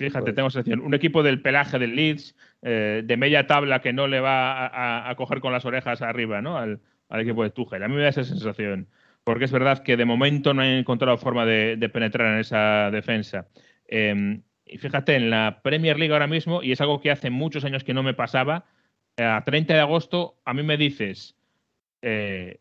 Fíjate, tengo sensación. Un equipo del pelaje del Leeds, eh, de media tabla que no le va a, a, a, coger con las orejas arriba, ¿no? Al, al, equipo de Tuchel. A mí me da esa sensación. Porque es verdad que de momento no han encontrado forma de, de penetrar en esa defensa. Eh, y fíjate, en la Premier League ahora mismo, y es algo que hace muchos años que no me pasaba, eh, a 30 de agosto a mí me dices eh,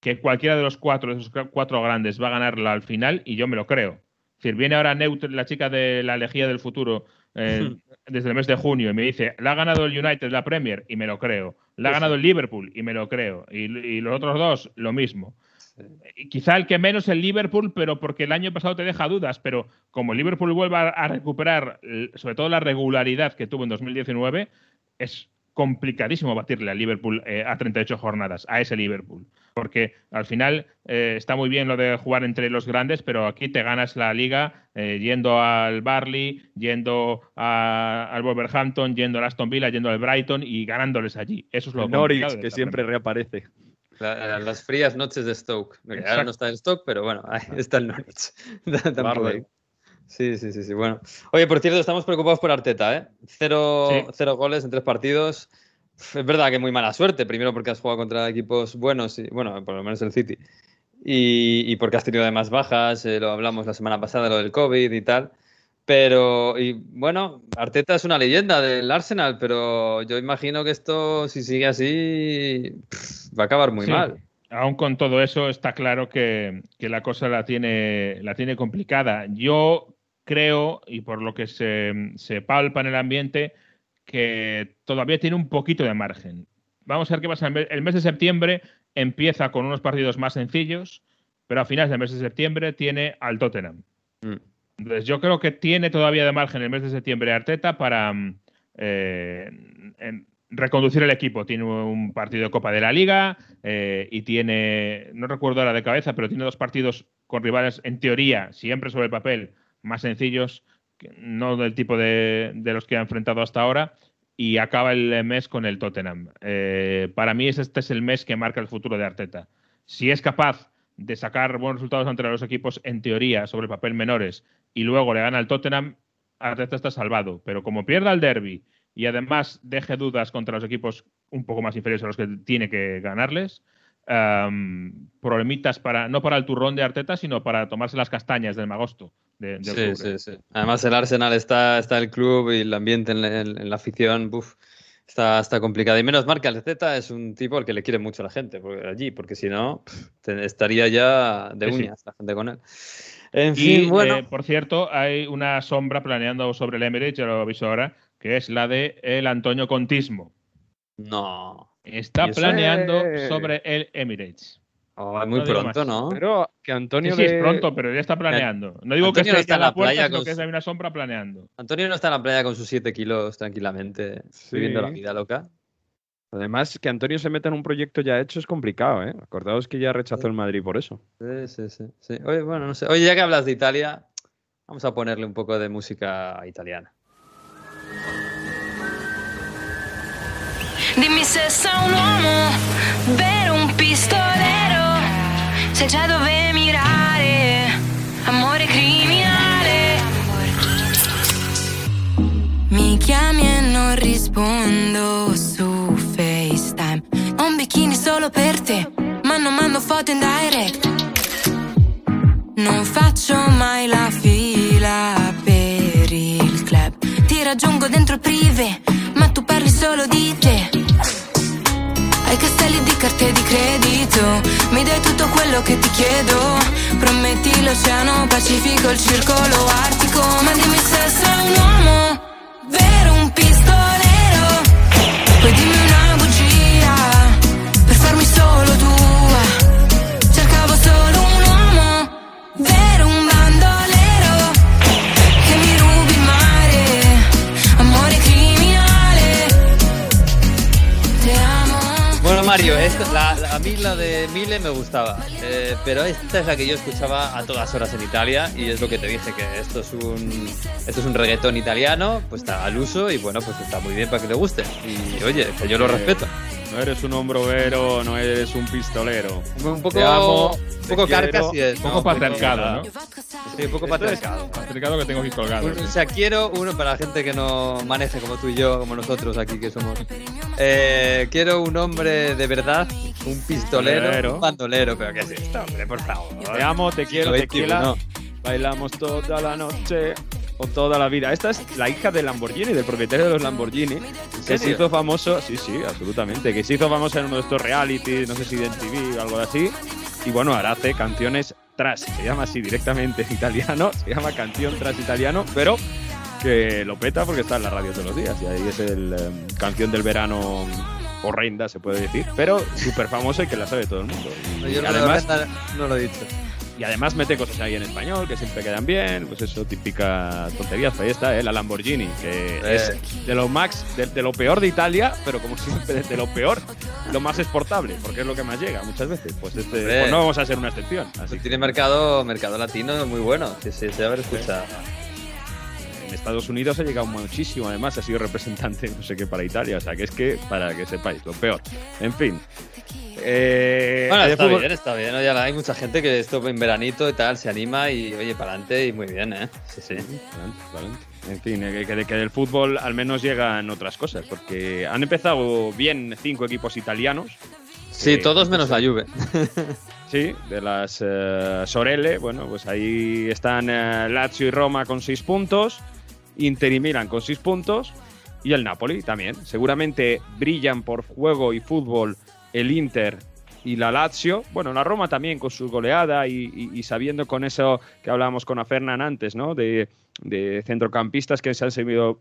que cualquiera de los cuatro, de esos cuatro grandes va a ganarla al final, y yo me lo creo decir, viene ahora Neut, la chica de la Lejía del Futuro, eh, [laughs] desde el mes de junio, y me dice, la ha ganado el United la Premier, y me lo creo. La ha ganado el Liverpool, y me lo creo. Y, y los otros dos, lo mismo. Sí. Quizá el que menos el Liverpool, pero porque el año pasado te deja dudas, pero como el Liverpool vuelva a recuperar, sobre todo la regularidad que tuvo en 2019, es complicadísimo batirle al Liverpool eh, a 38 jornadas, a ese Liverpool. Porque al final eh, está muy bien lo de jugar entre los grandes, pero aquí te ganas la liga eh, yendo al Barley, yendo a, al Wolverhampton, yendo al Aston Villa, yendo al Brighton y ganándoles allí. Eso es lo Norwich, que siempre reaparece. La- las frías noches de Stoke. Ahora no está en Stoke, pero bueno, ahí está el Norwich. [laughs] Barley. Sí, sí, sí, sí. Bueno. Oye, por cierto, estamos preocupados por Arteta, ¿eh? Cero, Sí. cero goles en tres partidos. Es verdad que muy mala suerte. Primero porque has jugado contra equipos buenos, y, bueno, por lo menos el City. Y, y porque has tenido además bajas, eh, lo hablamos la semana pasada, lo del COVID y tal. Pero, y bueno, Arteta es una leyenda del Arsenal, pero yo imagino que esto, si sigue así, pff, va a acabar muy Sí. mal. Aún con todo eso, está claro que, que la cosa la tiene, la tiene complicada. Yo creo, y por lo que se, se palpa en el ambiente, que todavía tiene un poquito de margen. Vamos a ver qué pasa. El mes de septiembre empieza con unos partidos más sencillos, pero a finales del mes de septiembre tiene al Tottenham. Mm. Entonces, yo creo que tiene todavía de margen el mes de septiembre Arteta para eh, en- reconducir el equipo. Tiene un partido de Copa de la Liga eh, y tiene, no recuerdo ahora de cabeza, pero tiene dos partidos con rivales, en teoría, siempre sobre el papel, más sencillos, no del tipo de, de los que ha enfrentado hasta ahora. Y acaba el mes con el Tottenham. Eh, para mí, es- este es el mes que marca el futuro de Arteta. Si es capaz de sacar buenos resultados ante los equipos, en teoría, sobre el papel menores, y luego le gana al Tottenham, Arteta está salvado. Pero como pierda el derby y además deje dudas contra los equipos un poco más inferiores a los que tiene que ganarles, am, problemitas para, no para el turrón de Arteta, sino para tomarse las castañas del magosto. De, de Sí, sí, sí. Además, el Arsenal está, está el club y el ambiente en, la- en- la afición, buf, está, está complicado. Y menos mal que Arteta es un tipo al que le quiere mucho la gente por- allí, porque si no, estaría ya de uñas la gente con él. En Y, fin, bueno. eh, por cierto, hay una sombra planeando sobre el Emirates, ya lo aviso ahora, que es la de el Antonio Contismo. No. Está planeando sobre el Emirates. Oh, es muy No pronto. ¿no? Pero que Antonio Sí, sí, es pronto, pero ya está planeando. No digo que Antonio no esté está en la la puerta, playa sino con que hay una sombra planeando. Antonio no está en la playa con sus 7 kilos tranquilamente, Sí. viviendo la vida loca. Además, que Antonio se meta en un proyecto ya hecho es complicado, ¿eh? Acordaos que ya rechazó el Madrid por eso. Sí, sí, sí, sí. Oye, bueno, no sé. Oye, ya que hablas de Italia, vamos a ponerle un poco de música italiana. Dimmi se sei un uomo, vero un pistolero, sai già dove mirare, amore criminale. Mi chiami e non rispondo su FaceTime. Ho un bikini solo per te, ma non mando foto in direct. Non faccio mai la fila per il club. Ti raggiungo dentro il privé, ma tu parli solo di te. Hai castelli di carte di credito, mi dai tutto quello che ti chiedo. Prometti l'oceano Pacifico, il circolo artico. Ma dimmi se sei un uomo, vero esta- la- la- a mí la de Mile me gustaba, eh, pero esta es la que yo escuchaba a todas horas en Italia y es lo que te dije, que esto es un, esto es un reggaetón italiano, pues está al uso y bueno, pues está muy bien para que le guste. Y oye, que yo lo respeto. No eres un hombrovero, no eres un pistolero. Un poco, Te amo, un te poco quiero. carcas y es, Un ¿no? poco patriarcado, ¿no? Sí, un poco patriarcado. Patriarcado que tengo aquí colgado. Un- O sea, quiero uno para la gente que no maneje como tú y yo, como nosotros aquí que somos. Eh, quiero un hombre de verdad, un pistolero, Pistolero. un bandolero, pero ¿qué es esto, hombre? Por favor. Te amo, te quiero, Siglo tequila. XXI. Bailamos toda la noche o toda la vida. Esta es la hija del Lamborghini, del propietario de los Lamborghini, que se hizo famoso, sí, sí, absolutamente, que se hizo famoso en uno de estos realities, no sé si de MTV o algo así. Y bueno, ahora hace canciones tras, se llama así directamente en italiano, se llama canción tras italiano, pero que lo peta porque está en la radio todos los días y ahí es el em, canción del verano horrenda, se puede decir, pero súper famosa y que la sabe todo el mundo. Y No, yo no, además, lo, no lo he dicho. Y además mete cosas ahí en español que siempre quedan bien, pues eso, típica tonterías. Pues ahí está, ¿eh? la Lamborghini, que Eh. es de lo max, de, de lo peor de Italia, pero como siempre, de lo peor, lo más exportable, porque es lo que más llega muchas veces. Pues, este, pues no vamos a ser una excepción. Así que tiene mercado, mercado latino muy bueno, que se debe haber escuchado. en Estados Unidos ha llegado muchísimo, además ha sido representante, no sé qué, para Italia, o sea que es que, para que sepáis, lo peor. En fin. Eh, Bueno, está fútbol- bien, está bien. Oye, hay mucha gente que esto en veranito y tal se anima y oye, para adelante y muy bien, ¿eh? Sí, sí. En fin, eh, que, que- del fútbol al menos llegan otras cosas, porque han empezado bien cinco equipos italianos. Sí, Eh, todos menos la Juve. [laughs] Sí, de las eh, Sorelle, bueno, pues ahí están Lazio y Roma con seis puntos, Inter y Milan con seis puntos y el Napoli también. Seguramente brillan por juego y fútbol el Inter y la Lazio. Bueno, la Roma también con su goleada y, y- y sabiendo con eso que hablábamos con Afernan antes, ¿no? De, de centrocampistas que se han sabido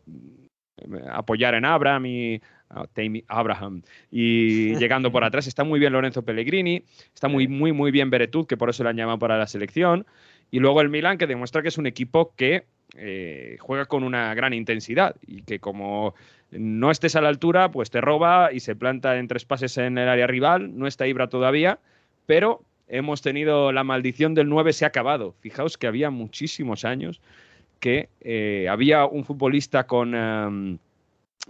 eh, apoyar en Abraham y a Tammy Abraham y [laughs] llegando por atrás está muy bien Lorenzo Pellegrini está muy muy muy bien Beretut que por eso le han llamado para la selección y luego el Milan que demuestra que es un equipo que eh, juega con una gran intensidad y que como no estés a la altura pues te roba y se planta en tres pases en el área rival. No está Ibra todavía pero hemos tenido la maldición del 9 se ha acabado. Fijaos que había muchísimos años que eh, había un futbolista con, em,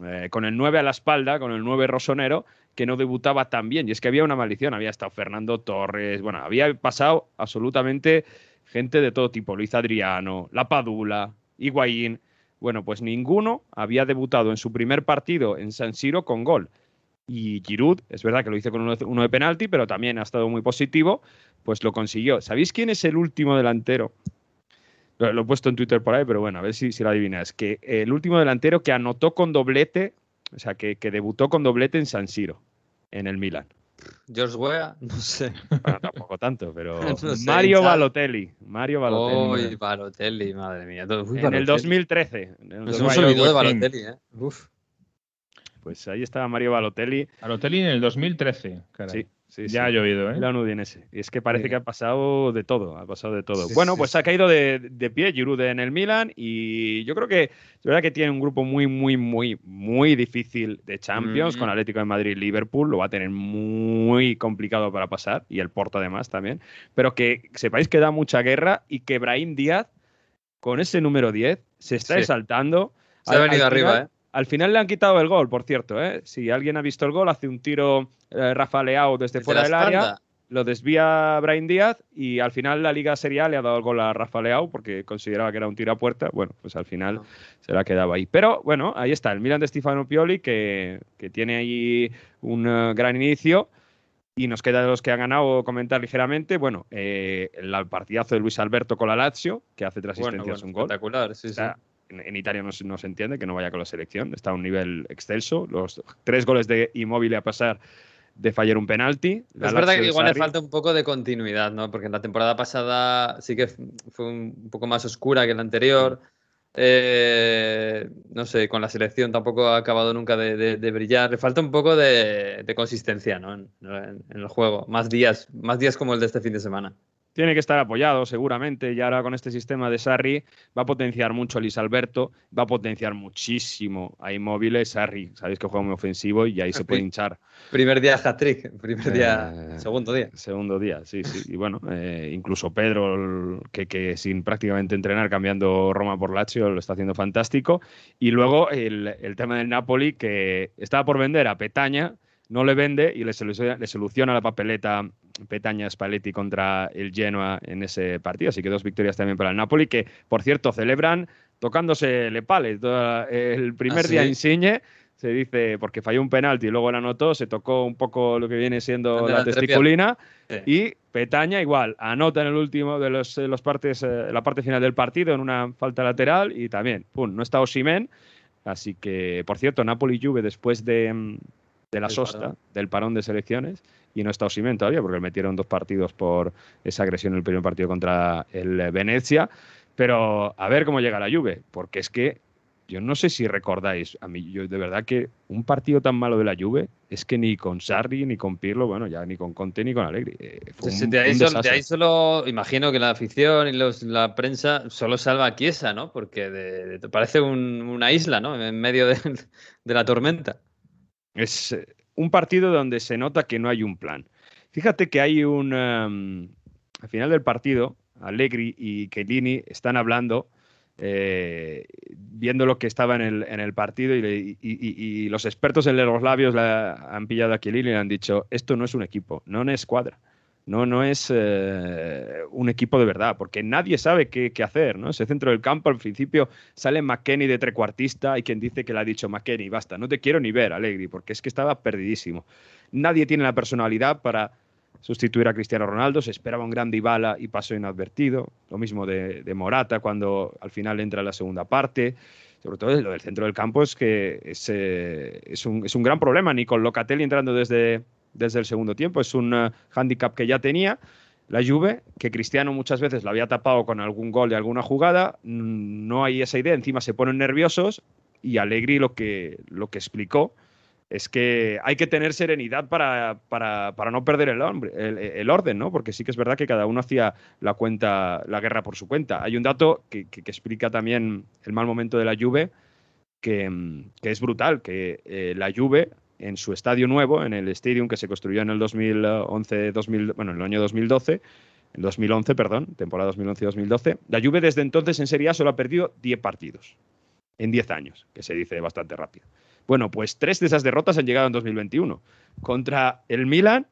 eh, con el 9 a la espalda, con el 9 rosonero, que no debutaba tan bien. Y es que había una maldición, había estado Fernando Torres, bueno, había pasado absolutamente gente de todo tipo, Luis Adriano, La Padula, Higuaín. Bueno, pues ninguno había debutado en su primer partido en San Siro con gol. Y Giroud, es verdad que lo hizo con uno de, penalti, pero también ha estado muy positivo, pues lo consiguió. ¿Sabéis quién es el último delantero lo, he puesto en Twitter por ahí, pero bueno, a ver si, si lo adivinas. Que el último delantero que anotó con doblete, o sea, que, que debutó con doblete en San Siro, en el Milan. George Weah, [laughs] no sé. Bueno, tampoco tanto, pero [laughs] No sé, Mario. Balotelli. Mario Balotelli. Uy, Balotelli, madre mía. en el Balotelli. 2013. en el Nos 2013, hemos olvidado de. Balotelli, ¿eh? Uf. Pues ahí estaba Mario Balotelli. Balotelli en el 2013. caray. Sí, sí, Ya sí. ha llovido, ¿eh? Milan Udinese. Y es que parece Sí. que ha pasado de todo, ha pasado de todo. Sí, bueno, sí, pues ha caído de, de pie Giroud en el Milan y yo creo que es verdad que tiene un grupo muy, muy, muy, muy difícil de Champions Mm. con Atlético de Madrid y Liverpool. Lo va a tener muy complicado para pasar y el Porto además también. Pero que sepáis que da mucha guerra y que Brahim Díaz, con ese número 10, se está Sí. exaltando. Se ha venido al arriba, final- ¿eh? Al final le han quitado el gol, por cierto. ¿eh? Si alguien ha visto el gol, hace un tiro eh, Rafa Leao desde Desde fuera del área espalda. lo desvía Brian Díaz y al final la Liga Serie A le ha dado el gol a Rafa Leao porque consideraba que era un tiro a puerta. Bueno, pues al final No. se la ha quedado ahí. Pero bueno, ahí está, el Milan de Stefano Pioli que, que tiene ahí un eh, gran inicio. Y nos queda de los que han ganado comentar ligeramente. Bueno, eh, el partidazo de Luis Alberto con la Lazio, que hace tres asistencias bueno, un gol. espectacular, sí, sí. En, en Italia no, se- no se entiende que no vaya con la selección, está a un nivel excelso. Los tres goles de Immobile a pasar de fallar un penalti. La Es verdad que igual le falta un poco de continuidad, ¿no? Porque en la temporada pasada sí que fue un poco más oscura que la anterior. Eh, no sé, con la selección tampoco ha acabado nunca de, de- de brillar. Le falta un poco de, de consistencia, ¿no? En, en- en el juego. Más días, más días como el de este fin de semana. Tiene que estar apoyado, seguramente. Y ahora con este sistema de Sarri va a potenciar mucho a Luis Alberto, va a potenciar muchísimo a Immobile. Sarri, sabéis que juega muy ofensivo y ahí se puede hinchar. Primer día hat-trick, primer día, Eh, segundo día. Segundo día, sí, sí. Y bueno, eh, incluso Pedro, que sin prácticamente entrenar, cambiando Roma por Lazio, lo está haciendo fantástico. Y luego el, el tema del Napoli, que estaba por vender a Petaña, no le vende y le soluciona, le soluciona la papeleta Petaña Spalletti contra el Genoa en ese partido. Así que dos victorias también para el Napoli, que por cierto celebran tocándose le pales. El primer ¿Ah, día sí? Insigne se dice, porque falló un penalti y luego la anotó, se tocó un poco lo que viene siendo la testiculina. Sí. Y Petaña igual, anota en el último de los, de los partes, eh, la parte final del partido en una falta lateral y también, pum, no está Osimen. Así que, por cierto, Napoli Juve después de, mm, de la sosta, parón. del parón de selecciones, y no está Osimen todavía porque le metieron dos partidos por esa agresión en el primer partido contra el eh, Venecia. Pero a ver cómo llega la Juve, porque es que yo no sé si recordáis, a mí, yo de verdad que un partido tan malo de la Juve es que ni con Sarri, ni con Pirlo, bueno, ya ni con Conte, ni con Allegri. eh, fue Sí, un- de, ahí un solo, de desastre. ahí solo, imagino que la afición y los- la prensa solo salva a Chiesa, ¿no? Porque de- de- parece un- una isla, ¿no? En medio de, [laughs] de la tormenta. Es eh, un partido donde se nota que no hay un plan. Fíjate que hay un... al final del partido, Allegri y Chiellini están hablando eh, viendo lo que estaba en el, en el partido y, le- y- los expertos en los labios la, han pillado a Chiellini y le han dicho, esto no es un equipo, no es escuadra. No, no es eh, un equipo de verdad, porque nadie sabe qué, qué hacer, ¿no? Ese centro del campo, al principio sale McKenny de trecuartista, hay quien dice que le ha dicho McKenny, basta, no te quiero ni ver, Allegri, porque es que estaba perdidísimo. Nadie tiene la personalidad para sustituir a Cristiano Ronaldo, se esperaba un gran Dybala y pasó inadvertido, lo mismo de, de Morata cuando al final entra en la segunda parte, sobre todo lo del centro del campo es que es, es, un, es un gran problema, ni con Locatelli entrando desde, desde el segundo tiempo, es un eh, hándicap que ya tenía la Juve, que Cristiano muchas veces lo había tapado con algún gol de alguna jugada, mm, no hay esa idea, encima se ponen nerviosos y Allegri lo que, lo que explicó es que hay que tener serenidad para, para, para no perder el, el, orden, ¿no? Porque sí que es verdad que cada uno hacía la cuenta, la guerra por su cuenta. Hay un dato que, que- que explica también el mal momento de la Juve, que, mm, que es brutal, que eh, la Juve en su estadio nuevo, en el Stadium que se construyó en el 2011, 2000, bueno, en el año 2012, en 2011, perdón, temporada 2011-2012, la Juve desde entonces en Serie A solo ha perdido 10 partidos en 10 años, que se dice bastante rápido. Bueno, pues tres de esas derrotas han llegado en 2021, contra el Milan,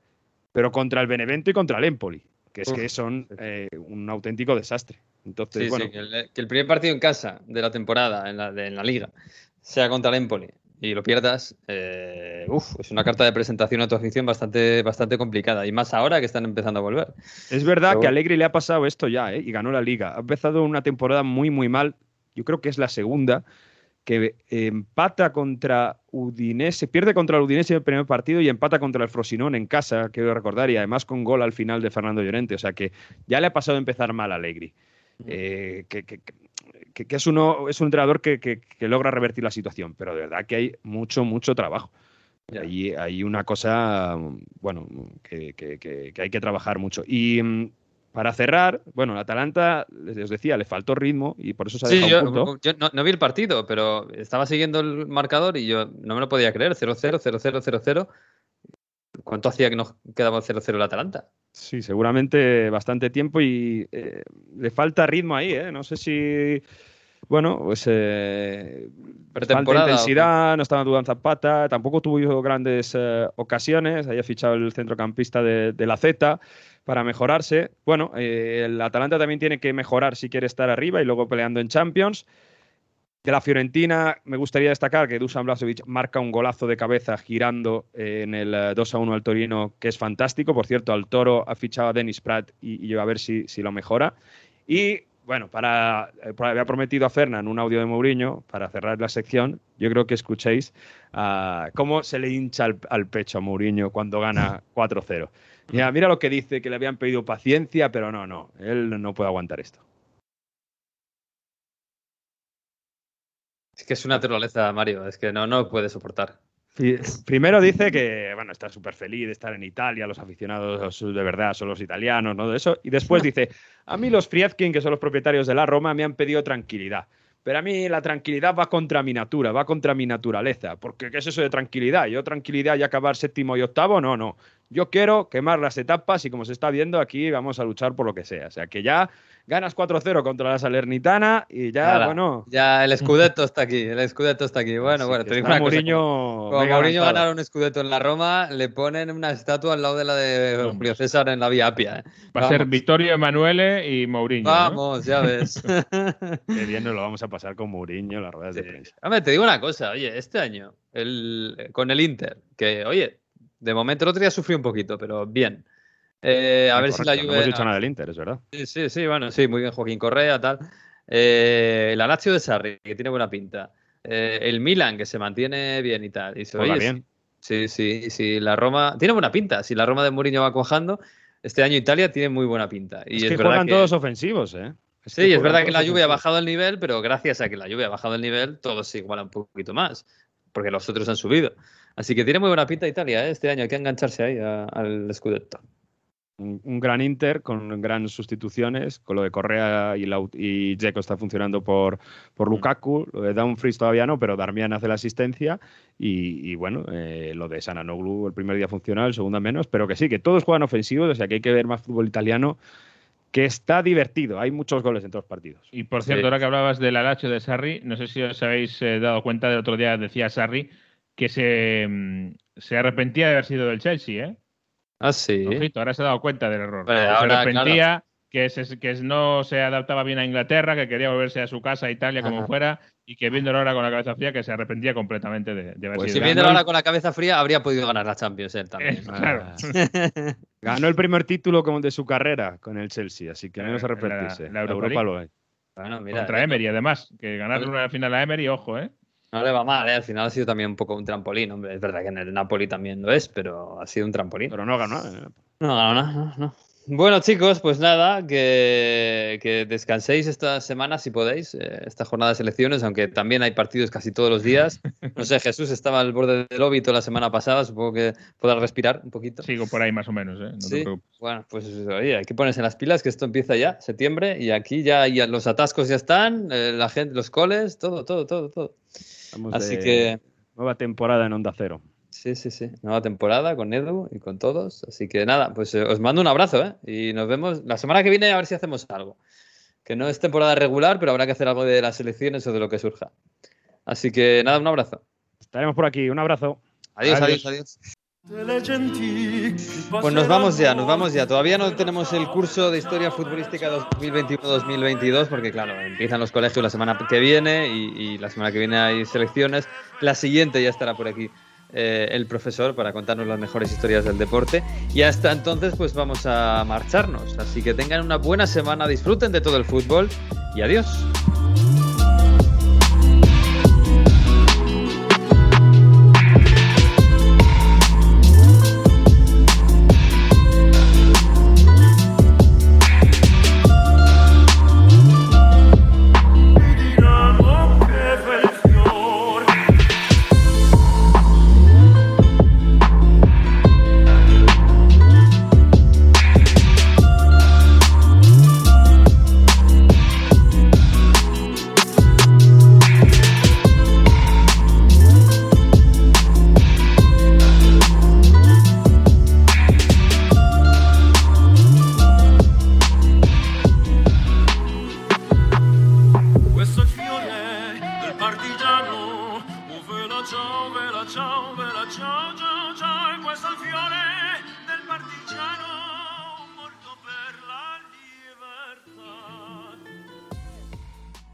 pero contra el Benevento y contra el Empoli, que es Uf. que son eh, un auténtico desastre. Entonces, Sí, bueno, sí, que el, que el primer partido en casa de la temporada en la, de- en la liga sea contra el Empoli y lo pierdas, eh, uf, es una carta de presentación a tu afición bastante, bastante complicada. Y más ahora que están empezando a volver. Es verdad Pero que a bueno. Allegri le ha pasado esto ya, ¿eh? y ganó la liga. Ha empezado una temporada muy, muy mal. Yo creo que es la segunda, que eh, empata contra Udinese, pierde contra el Udinese en el primer partido y empata contra el Frosinone en casa, quiero recordar, y además con gol al final de Fernando Llorente. O sea que ya le ha pasado a empezar mal a Allegri. Eh, que, que- que- que es, uno, es un entrenador que, que- que logra revertir la situación, pero de verdad que hay mucho, mucho trabajo. Ya. Hay, hay una cosa, bueno, que, hay que trabajar mucho. Y mm, para cerrar, bueno, el Atalanta, les decía, le faltó ritmo y por eso se ha Sí, dejado yo, un punto. yo no, no vi el partido, pero estaba siguiendo el marcador y yo no me lo podía creer. 0-0, 0-0, 0-0. ¿Cuánto hacía que nos quedaba 0-0 el Atalanta? Sí, seguramente bastante tiempo y eh, le falta ritmo ahí, ¿eh? No sé si, bueno, pues eh, falta intensidad, no estaba Dudan Zapata, tampoco tuvo grandes eh, ocasiones, había fichado el centrocampista de, de la Z para mejorarse. Bueno, el Atalanta también tiene que mejorar si quiere estar arriba y luego peleando en Champions. De la Fiorentina, me gustaría destacar que Dusan Blasovic marca un golazo de cabeza girando eh, en el eh, 2 a 1 al Torino, que es fantástico. Por cierto, al Toro ha fichado a Dennis Pratt y, y a ver si, si lo mejora. Y bueno, para, eh, había prometido a Fernan un audio de Mourinho para cerrar la sección. Yo creo que escuchéis ah, cómo se le hincha al, pecho a Mourinho cuando gana 4-0. Mira, mira lo que dice, que le habían pedido paciencia, pero no, no, él no puede aguantar esto. Es que es una naturaleza, Mario. Es que no, no puede soportar. Primero dice que bueno, está súper feliz de estar en Italia, los aficionados de verdad son los italianos, ¿no? De eso. Y después [laughs] dice, a mí los Friedkin, que son los propietarios de la Roma, me han pedido tranquilidad. Pero a mí la tranquilidad va contra mi natura, va contra mi naturaleza. Porque ¿qué es eso de tranquilidad? ¿Yo tranquilidad y acabar séptimo y octavo? No, no. Yo quiero quemar las etapas y como se está viendo aquí vamos a luchar por lo que sea. O sea que ya ganas 4-0 contra la Salernitana y ya, bueno... Ya el Scudetto está aquí. El Scudetto está aquí. Bueno, así bueno, te digo una cosa. Mourinho Como mega Mourinho ganara un Scudetto en la Roma, le ponen una estatua al lado de la de Vamos. Julio César en la Vía Apia. ¿eh? Va a ser. Vittorio Emanuele y Mourinho. ¿no? Vamos, ya ves. [laughs] [laughs] Qué bien nos lo vamos a pasar con Mourinho en las ruedas de prensa. Hombre, te digo una cosa, oye, este año, el, con el Inter, que, oye, de momento el otro día sufrió un poquito, pero bien. Eh, a ver si la Juve... No hemos dicho nada del Inter, es verdad. Sí, sí, sí, bueno, sí, muy bien Joaquín Correa, tal. Eh, el Lazio de Sarri, que tiene buena pinta. Eh, el Milan, que se mantiene bien y tal. Y oye, bien. Sí, sí, sí, la Roma... Tiene buena pinta. Si la Roma de Mourinho va cuajando, este año Italia tiene muy buena pinta. Y es es, que verdad juegan que... todos ofensivos, ¿eh? Es Sí, es verdad que todos la lluvia ha bajado el nivel, pero gracias a que la lluvia ha bajado el nivel, todo se iguala un poquito más, porque los otros han subido. Así que tiene muy buena pinta Italia ¿eh? este año, hay que engancharse ahí a- al Scudetto. Un, un gran Inter con grandes sustituciones, con lo de Correa y, Laut- y Dzeko está funcionando por, por Lukaku, lo de Dumfries todavía no, pero Darmian hace la asistencia y, y bueno, eh, lo de Sananoglu el primer día funciona, el segundo menos, pero que sí, que todos juegan ofensivos, o sea que hay que ver más fútbol italiano que está divertido. Hay muchos goles en todos los partidos. Y por cierto, Sí. ahora que hablabas del Alacho de Sarri, no sé si os habéis eh, dado cuenta del otro día, decía Sarri, que se, mm, se arrepentía de haber sido del Chelsea, ¿eh? Ah, sí. Ojito, ahora se ha dado cuenta del error. Vale, se ahora, arrepentía, que, se- que no se adaptaba bien a Inglaterra, que quería volverse a su casa, a Italia, como Ajá. fuera, y que viéndolo ahora con la cabeza fría, que se arrepentía completamente de, de haber Pues Si viéndolo ahora con la cabeza fría, habría podido ganar la Champions él también. Eh, claro. Ah. [laughs] Ganó el primer título como de su carrera con el Chelsea, así que menos La- arrepentirse. la La, Europa Europa League. lo es. Bueno, mira, Contra Emery, además, que ganarle una final a Emery, ojo, ¿eh? No le va mal, ¿eh? Al final ha sido también un poco un trampolín, hombre. Es verdad que en el Napoli también lo es, pero ha sido un trampolín. Pero no ganó. ¿eh? No, no, no, no, no. Bueno, chicos, pues nada, que, que descanséis esta semana si podéis, eh, esta jornada de selecciones, aunque también hay partidos casi todos los días. [laughs] No sé, Jesús estaba al borde del óbito la semana pasada, supongo que podrás respirar un poquito. Sigo por ahí más o menos, ¿eh? No te Sí, preocupes. bueno, pues oye, hay que ponerse las pilas, que esto empieza ya, septiembre, y aquí ya, ya los atascos ya están, eh, la gente, los coles, todo, todo, todo, todo. Así de que Nueva temporada en Onda Cero. sí, sí, sí, nueva temporada con Edu y con todos. Así que nada, pues eh, os mando un abrazo, ¿eh? Y nos vemos la semana que viene a ver si hacemos algo. Que no es temporada regular, pero habrá que hacer algo de las elecciones o de lo que surja. Así que nada, un abrazo. Estaremos por aquí. Un abrazo. Adiós, Adiós. adiós, adiós. Pues nos vamos ya, nos vamos ya. Todavía no tenemos el curso de historia futbolística 2021-2022 porque claro, empiezan los colegios la semana que viene y, y la semana que viene hay selecciones. La siguiente ya estará por aquí eh, el profesor para contarnos las mejores historias del deporte. Y hasta entonces pues vamos a marcharnos. Así que tengan una buena semana, disfruten de todo el fútbol y adiós.